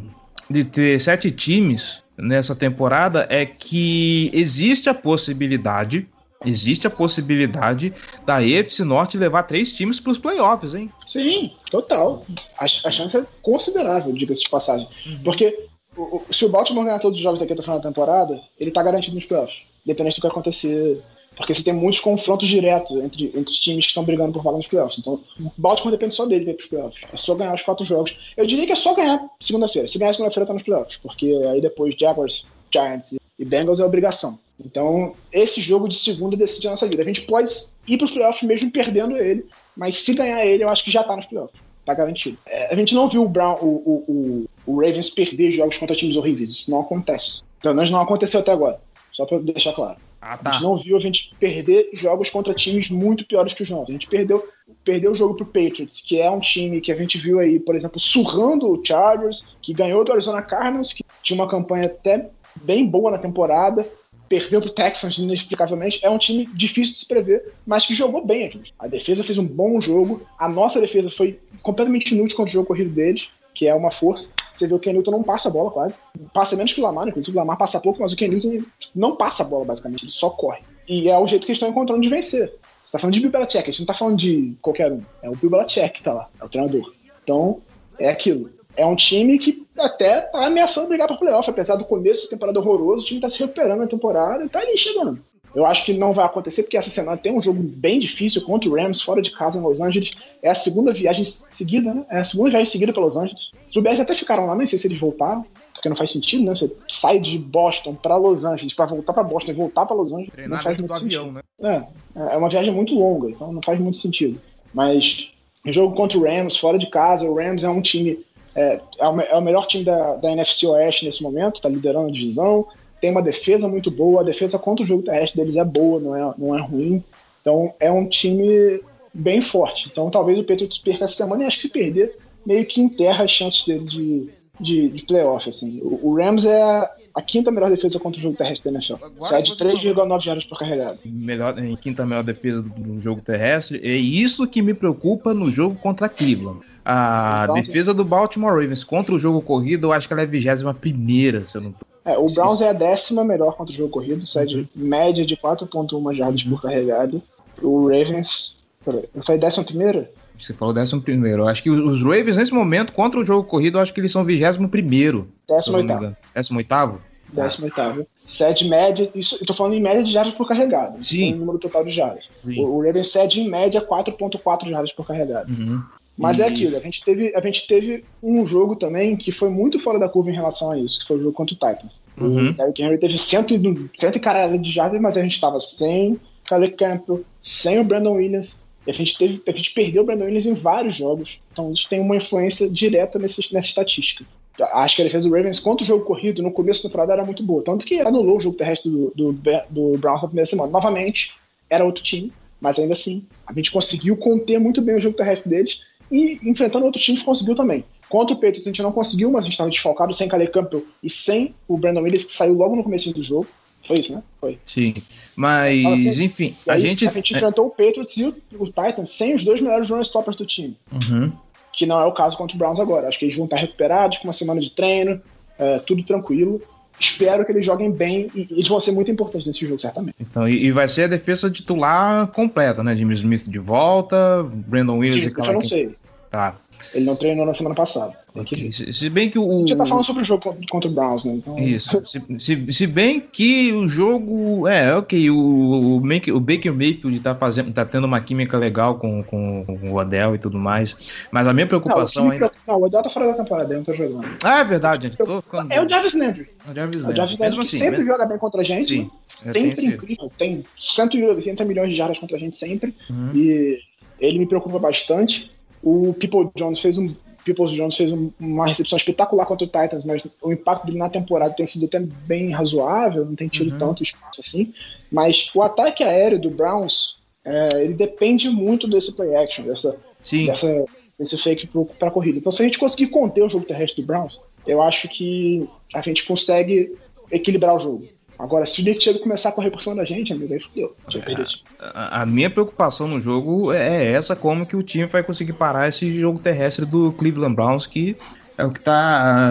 de ter sete times nessa temporada é que existe a possibilidade, existe a possibilidade da EFC Norte levar três times para os playoffs, hein? Sim, total. A, a chance é considerável, diga-se de passagem. Uhum. Porque o, o, se o Baltimore ganhar todos os jogos daqui até o final da temporada, ele tá garantido nos playoffs. Dependente do que acontecer porque você tem muitos confrontos diretos entre, entre times que estão brigando por vaga nos playoffs. Então, o Baltimore depende só dele para os playoffs. É só ganhar os quatro jogos. Eu diria que é só ganhar segunda-feira. Se ganhar segunda-feira, tá nos playoffs. Porque aí depois Jaguars, Giants e Bengals é obrigação. Então, esse jogo de segunda decide a nossa vida. A gente pode ir para os playoffs mesmo perdendo ele, mas se ganhar ele, eu acho que já tá nos playoffs. Tá garantido. É, a gente não viu o, Brown, o, o, o Ravens perder jogos contra times horríveis. Isso não acontece. Pelo menos não aconteceu até agora. Só para deixar claro. Ah, tá. A gente não viu a gente perder jogos contra times muito piores que os nossos. A gente perdeu, perdeu o jogo pro Patriots, que é um time que a gente viu aí, por exemplo, surrando o Chargers, que ganhou do Arizona Cardinals, que tinha uma campanha até bem boa na temporada, perdeu pro Texans inexplicavelmente. É um time difícil de se prever, mas que jogou bem aqui. A defesa fez um bom jogo, a nossa defesa foi completamente inútil contra o jogo corrido deles, que é uma força. Você vê o Ken Newton não passa a bola quase. Passa menos que o Lamar, inclusive o Lamar passa pouco, mas o Ken Newton não passa a bola, basicamente. Ele só corre. E é o jeito que eles estão encontrando de vencer. Você tá falando de Bill Belichick, a gente não tá falando de qualquer um. É o Bill Belichick que tá lá, é o treinador. Então, é aquilo. É um time que até tá ameaçando brigar para playoff, apesar do começo da temporada horroroso, o time tá se recuperando na temporada e tá ali chegando. Eu acho que não vai acontecer porque essa semana tem um jogo bem difícil contra o Rams fora de casa em Los Angeles. É a segunda viagem seguida, né? É a segunda viagem seguida para Los Angeles. Os BS até ficaram lá, nem sei se eles voltaram, porque não faz sentido, né? Você sai de Boston para Los Angeles para voltar para Boston e voltar para Los Angeles. Treinar não faz muito sentido. avião, né? É, é uma viagem muito longa, então não faz muito sentido. Mas o jogo contra o Rams fora de casa, o Rams é um time é, é, o, é o melhor time da, da NFC Oeste nesse momento, está liderando a divisão, tem uma defesa muito boa, a defesa contra o jogo terrestre deles é boa, não é, não é ruim. Então é um time bem forte. Então talvez o Patriots perca essa semana e acho que se perder, meio que enterra as chances dele de, de, de playoff. Assim. O, o, Rams é a, a, quinta melhor defesa contra o jogo terrestre da NFL. Sai de 3,9 jardas por carregado. Melhor, em quinta melhor defesa do, do jogo terrestre. É isso que me preocupa no jogo contra Cleveland. A defesa do Baltimore Ravens contra o jogo corrido, eu acho que ela é a 21 primeira, se eu não tô é, o Browns é a décima melhor contra o jogo corrido, cede uhum. média de 4.1 jardas por carregada. O Ravens. Peraí, eu falei décima primeira? Você falou décimo primeiro. Acho que os Ravens, nesse momento, contra o jogo corrido, eu acho que eles são vigésimo primeiro. Décimo oitavo. Décimo oitavo? Décimo oitavo. Cede média, isso, eu tô falando em média de jardas por carregado. Sim. O número total de jardas. O, o Ravens cede em média 4.4 jardas por carregado. Uhum. Mas é aquilo, a gente, teve, a gente teve um jogo também que foi muito fora da curva em relação a isso, que foi o jogo contra o Titans. Uhum. O Derrick Henry teve cento, cento e caralho de jardas, mas a gente estava sem Caleb Campbell, sem o Brandon Williams, e a gente, teve, a gente perdeu o Brandon Williams em vários jogos. Então isso tem uma influência direta nessa, nessa estatística. Acho que a defesa do Ravens contra o jogo corrido no começo da temporada era muito boa. Tanto que anulou o jogo terrestre do, do, do Browns na primeira semana. Novamente, era outro time, mas ainda assim, a gente conseguiu conter muito bem o jogo terrestre deles e enfrentando outros times conseguiu também. Contra o Patriots a gente não conseguiu, mas a gente estava desfalcado sem Caleb Campbell e sem o Brandon Williams, que saiu logo no começo do jogo. Foi isso, né? Foi. Sim. Mas, assim, enfim, a gente. A gente enfrentou o Patriots e o, o Titans sem os dois melhores run stoppers do time. Uhum. Que não é o caso contra o Browns agora. Acho que eles vão estar recuperados com uma semana de treino, é, tudo tranquilo espero que eles joguem bem e eles vão ser muito importantes nesse jogo, certamente. Então, e, e vai ser a defesa titular completa, né? Jimmy Smith de volta, Brandon Williams e Eu não sei. Tá. Ele não treinou na semana passada. Tem que Ok. ver. Se, se bem que A o. gente já tá falando sobre o jogo contra, o Browns, né? Então, Isso. Se, se, se bem que o jogo. É, ok. O, o, Make- o Baker Mayfield tá, fazendo, tá tendo uma química legal com, com, com o Odell e tudo mais. Mas a minha Não, o, preocupação time ainda. não, o Odell tá fora da temporada, ele não tá jogando. Ah, é verdade, gente. Tô ficando. É o Jarvis Landry. o Jarvis O Landry. Jarvis Landry Mesmo assim, sempre né? joga bem contra a gente. Sim, é, tem Sempre incrível. Tem 180 milhões de jardas contra a gente sempre. Uhum. E ele me preocupa bastante. O People Jones fez um. Peoples Jones fez um- uma recepção espetacular contra o Titans, mas o impacto dele na temporada tem sido até bem razoável, não tem tido Uhum. tanto espaço assim. Mas o ataque aéreo do Browns, é, ele depende muito desse play action, dessa, Sim. dessa, desse fake pra corrida. Então, se a gente conseguir conter o jogo terrestre do Browns, eu acho que a gente consegue equilibrar o jogo. Agora, se o Nick Chubb começar a correr por cima da gente, amigo, aí fudeu. Esse- A, a minha preocupação no jogo é essa, como que o time vai conseguir parar esse jogo terrestre do Cleveland Browns, que é o que tá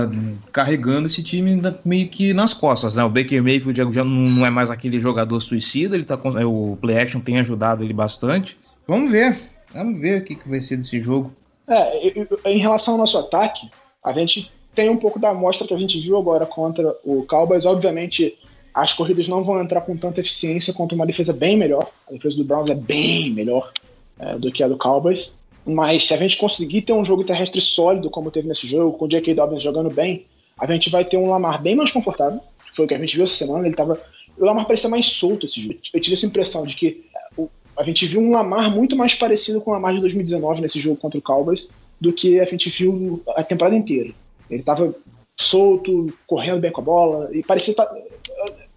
ah, carregando esse time meio que nas costas, né? O Baker Mayfield já- não não é mais aquele jogador suicida, ele tá com, é, o play action tem ajudado ele bastante. Vamos ver, vamos ver o que, que vai ser desse jogo. É, em relação ao nosso ataque, a gente tem um pouco da amostra que a gente viu agora contra o Cowboys. Obviamente, as corridas não vão entrar com tanta eficiência quanto uma defesa bem melhor. A defesa do Browns é bem melhor é, do que a do Cowboys. Mas se a gente conseguir ter um jogo terrestre sólido, como teve nesse jogo, com o J.K. Dobbins jogando bem, a gente vai ter um Lamar bem mais confortável. Foi o que a gente viu essa semana. Ele tava. O Lamar parecia mais solto esse jogo. Eu tive essa impressão de que é, a gente viu um Lamar muito mais parecido com o Lamar de 2019 nesse jogo contra o Cowboys do que a gente viu a temporada inteira. Ele tava solto, correndo bem com a bola, e parecia tá,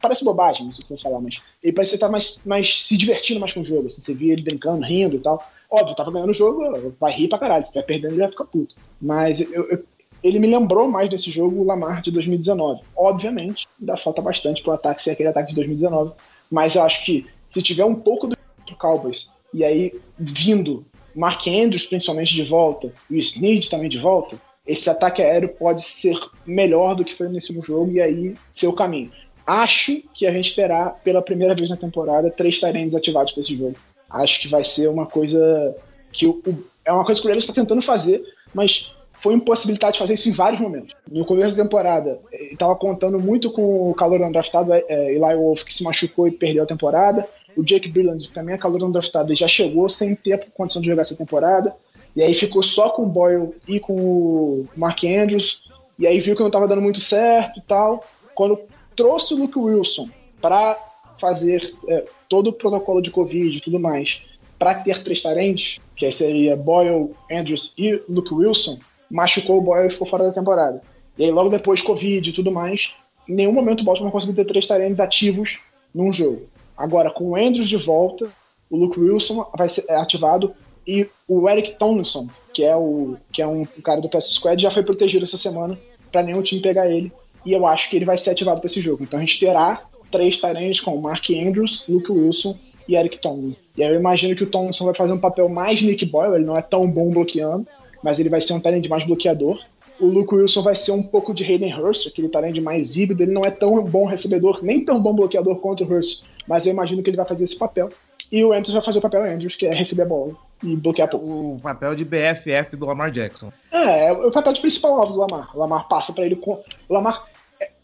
parece bobagem isso que eu vou falar, mas ele parecia estar mais, mais se divertindo mais com o jogo. Assim, você via ele brincando, rindo e tal. Óbvio, tava ganhando o jogo, vai rir pra caralho. Se vai perdendo, ele vai ficar puto. Mas eu- eu- ele me lembrou mais desse jogo o Lamar de 2019. Obviamente, ainda falta bastante pro ataque ser aquele ataque de 2019. Mas eu acho que se tiver um pouco do Cowboys, e aí vindo Mark Andrews principalmente de volta, e o Snead também de volta, esse ataque aéreo pode ser melhor do que foi nesse último jogo, e aí ser o caminho. Acho que a gente terá, pela primeira vez na temporada, três Tyrants ativados para esse jogo. Acho que vai ser uma coisa que o, o- é uma coisa que o Ravens está tentando fazer, mas foi impossibilitado de fazer isso em vários momentos. No começo da temporada, estava contando muito com o calor undraftado, é, é, Eli Wolf, que se machucou e perdeu a temporada. O Jake Brilland, que também é calor undraftado, ele já chegou sem ter condição de jogar essa temporada. E aí ficou só com o Boyle e com o Mark Andrews. E aí viu que não estava dando muito certo e tal. Quando trouxe o Luke Wilson para fazer é, todo o protocolo de Covid e tudo mais, para ter três tarentes, que aí seria Boyle, Andrews e Luke Wilson, machucou o Boyle e ficou fora da temporada. E aí logo depois Covid e tudo mais, em nenhum momento o Baltimore conseguiu ter três tarentes ativos num jogo. Agora, com o Andrews de volta, o Luke Wilson vai ser ativado e o Eric Tomlinson, que é, o, que é um cara do PS Squad, já foi protegido essa semana para nenhum time pegar ele. E eu acho que ele vai ser ativado para esse jogo. Então a gente terá três tarentes com Mark Andrews, Luke Wilson e Eric Tomlinson. E aí eu imagino que o Tomlinson vai fazer um papel mais Nick Boyle, ele não é tão bom bloqueando, mas ele vai ser um talento mais bloqueador. O Luke Wilson vai ser um pouco de Hayden Hurst, aquele talento mais híbrido, ele não é tão bom recebedor, nem tão bom bloqueador quanto o Hurst, mas eu imagino que ele vai fazer esse papel. E o Andrews vai fazer o papel Andrews, que é receber a bola e bloquear pouco. O papel de BFF do Lamar Jackson. É, é o papel de principal alvo do Lamar. O Lamar passa pra ele com. O Lamar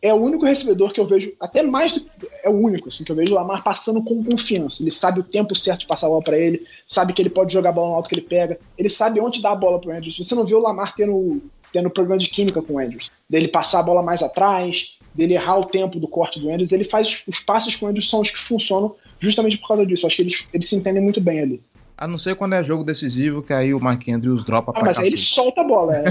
é, o único recebedor que eu vejo, até mais do É o único, assim, que eu vejo o Lamar passando com confiança. Ele sabe o tempo certo de passar a bola pra ele, sabe que ele pode jogar a bola no alto que ele pega, ele sabe onde dar a bola pro Andrews. Você não vê o Lamar tendo, tendo problema de química com o Andrews. Dele passar a bola mais atrás, dele errar o tempo do corte do Andrews. Ele faz. Os passes com o Andrews são os que funcionam justamente por causa disso. Acho que eles, eles se entendem muito bem ali. A não ser quando é jogo decisivo, que aí o Mark Andrews dropa Ah, pra mas aí ele cacete. solta a bola. é,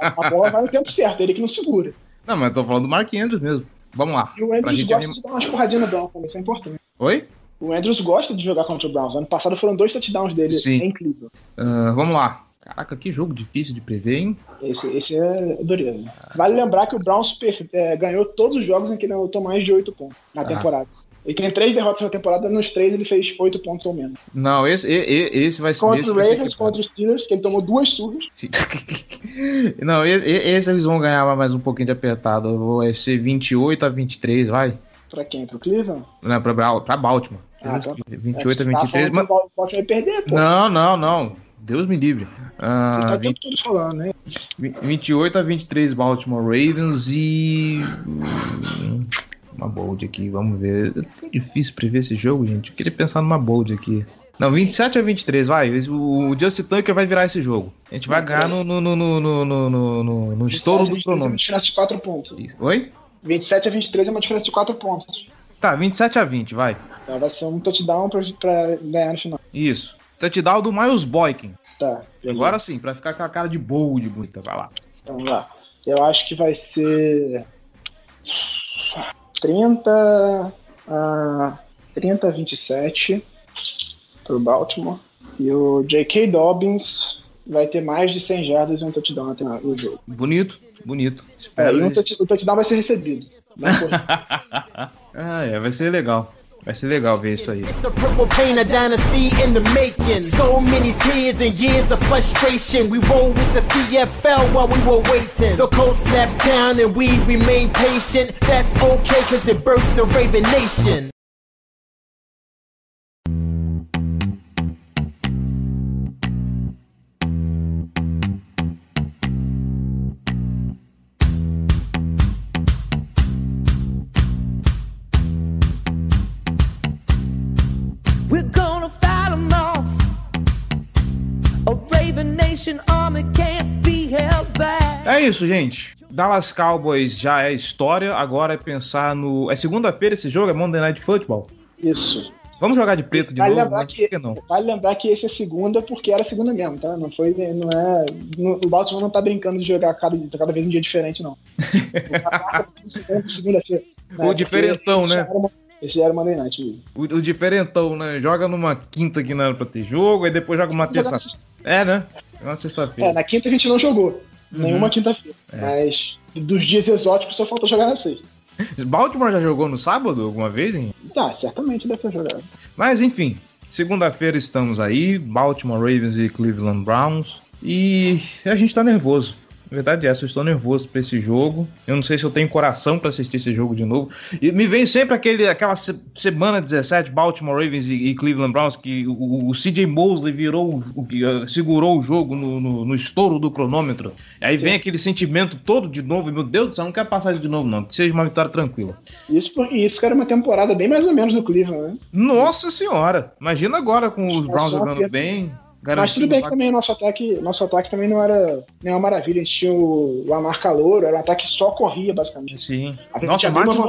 a, a bola vai no tempo certo, ele que não segura. Não, mas eu tô falando do Mark Andrews mesmo. Vamos lá. E o Andrews gosta anim- de dar umas porradinhas no Brown, isso é importante. Oi? O Andrews gosta de jogar contra o Browns. Ano passado foram dois touchdowns dele Sim. em Cleveland. Ah, vamos lá. Caraca, que jogo difícil de prever, hein? Esse, esse é dureza. Vale lembrar que o Browns per- é, ganhou todos os jogos em que ele anotou mais de 8 pontos na Ah. temporada. Ele tem três derrotas na temporada, nos três ele fez 8 pontos ou menos. Não, esse, e- e- esse vai ser. Contra esse o vai Ravens, contra os Steelers, que ele tomou duas surras. Não, e- e- esse eles vão ganhar mais um pouquinho de apertado. Vai ser 28 a 23, vai. Pra quem? Pro Cleveland? Não, pra, pra Baltimore. Ah, tá. 28 a É, tava 23. falando Mas... O Baltimore ia perder, pô. Não, não, não. Deus me livre. Ah, Você tá o 20 tempo todo falando, né? 28 a 23 Baltimore Ravens e. Uma bold aqui, vamos ver. É tão difícil prever esse jogo, gente. Eu queria pensar numa bold aqui. Não, 27 a 23, vai. O Justin Tucker vai virar esse jogo. A gente vai ganhar no, no, no, no, no, no, no, no estouro do 27 a 23 é uma cronômetro. diferença de 4 pontos. Oi? 27 a 23 é uma diferença de 4 pontos. Tá, 27 a 20, vai. Então vai ser um touchdown pra, pra ganhar no final. Isso. Touchdown do Miles Boykin. Tá. beleza. Agora sim, pra ficar com a cara de bold bonita. Vai lá. Então, Vamos lá. Eu acho que vai ser 30 a 30 a 27 pro Baltimore. E o J.K. Dobbins vai ter mais de 100 jardas e um touchdown até no jogo. Bonito, bonito. É, Espero. e um touch- o touchdown vai ser recebido. Ah, é, vai ser legal. Vai ser legal ver isso aí. É isso, gente. Dallas Cowboys já é história. Agora é pensar no. É segunda-feira esse jogo? É Monday Night Football? Isso. Vamos jogar de preto de Vale novo? lembrar, né? que, que não? vale lembrar que esse é segunda porque era segunda mesmo, tá? Não foi. Não é. no- o Baltimore não tá brincando de jogar cada, cada vez um dia diferente, não. Segunda-feira. O diferentão, esse né? já era uma- Esse era Monday Night mesmo. O, o diferentão, né? Joga numa quinta que não era pra ter jogo, aí depois joga uma terça. É, né? É uma É, sexta-feira. na quinta a gente não jogou. Uhum. Nenhuma quinta-feira. É. Mas dos dias exóticos só falta jogar na sexta. Baltimore já jogou no sábado alguma vez, hein? Tá, certamente deve ter jogado. Mas enfim, segunda-feira estamos aí, Baltimore Ravens e Cleveland Browns. E a gente tá nervoso. Verdade é eu estou nervoso pra esse jogo. Eu não sei se eu tenho coração pra assistir esse jogo de novo. E me vem sempre aquele, aquela se- semana 17, Baltimore Ravens e, e Cleveland Browns, que o, o CJ Mosley virou, o- que, eh, segurou o jogo no, no- no estouro do cronômetro. Aí vem aquele sentimento todo de novo. Meu Deus do céu, não quero passar isso de novo, não. Que seja uma vitória tranquila. Isso, isso que era uma temporada bem mais ou menos do Cleveland, né? Nossa senhora! Imagina agora com os É Browns jogando bem. Mas tudo bem que também o nosso ataque, nosso ataque também não era nenhuma maravilha. A gente tinha o Lamar Calouro, era um ataque que só corria, basicamente. Sim. Nossa, Martin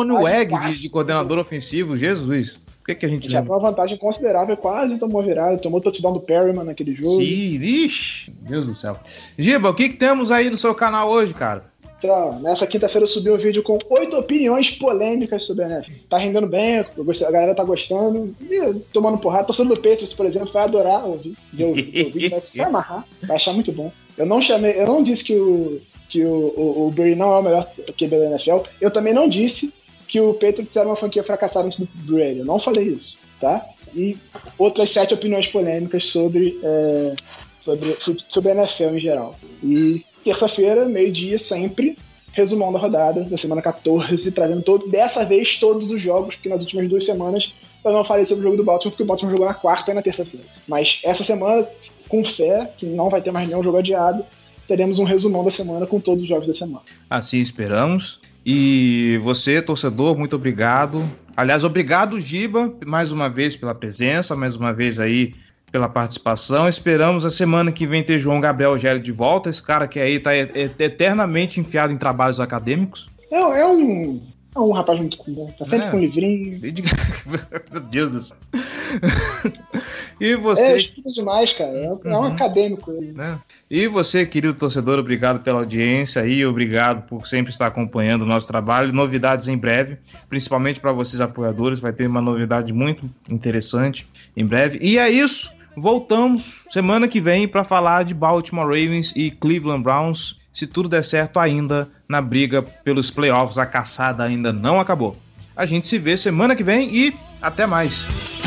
fácil. de, de coordenador ofensivo, Jesus. Por que, que a A gente gente abriu uma vantagem considerável, quase tomou virada, tomou touchdown do Perryman naquele jogo. Sim, ixi, Deus do céu. Giba, o que, que temos aí no seu canal hoje, cara? Então, nessa quinta-feira eu subi um vídeo com oito opiniões polêmicas sobre a NFL. Tá rendendo bem, a galera tá gostando. E tomando porrada. Torcendo do Patriots, por exemplo, vai adorar ouvir. Ver o, vídeo, vai se amarrar, vai achar muito bom. Eu não chamei, eu não disse que o, que o, o, o Brady não é o melhor QB da NFL. Eu também não disse que o Patriots era uma franquia fracassada antes do Brady. Eu não falei isso, tá? E outras sete opiniões polêmicas sobre, é, sobre, sobre a NFL em geral. E terça-feira, meio-dia, sempre, resumão da rodada da semana 14, trazendo todo, dessa vez todos os jogos, porque nas últimas duas semanas eu não falei sobre o jogo do Baltimore, porque o Baltimore jogou na quarta e na terça-feira. Mas essa semana, com fé, que não vai ter mais nenhum jogo adiado, teremos um resumão da semana com todos os jogos da semana. Assim esperamos. E você, torcedor, muito obrigado. Aliás, obrigado, Giba, mais uma vez pela presença, mais uma vez aí pela participação. Esperamos a semana que vem ter João Gabriel Gélio de volta, esse cara que aí tá e- e- eternamente enfiado em trabalhos acadêmicos. É, é um. É um rapaz muito bom, tá sempre É. com livrinho. Meu Deus do céu. e É, você, estuda demais, cara. É, um- é um Uhum. acadêmico. ele. né? E você, querido torcedor, obrigado pela audiência aí, obrigado por sempre estar acompanhando o nosso trabalho. Novidades em breve, principalmente para vocês apoiadores, vai ter uma novidade muito interessante em breve. E é isso. Voltamos semana que vem para falar de Baltimore Ravens e Cleveland Browns. Se tudo der certo ainda na briga pelos playoffs, a caçada ainda não acabou. A gente se vê semana que vem e até mais.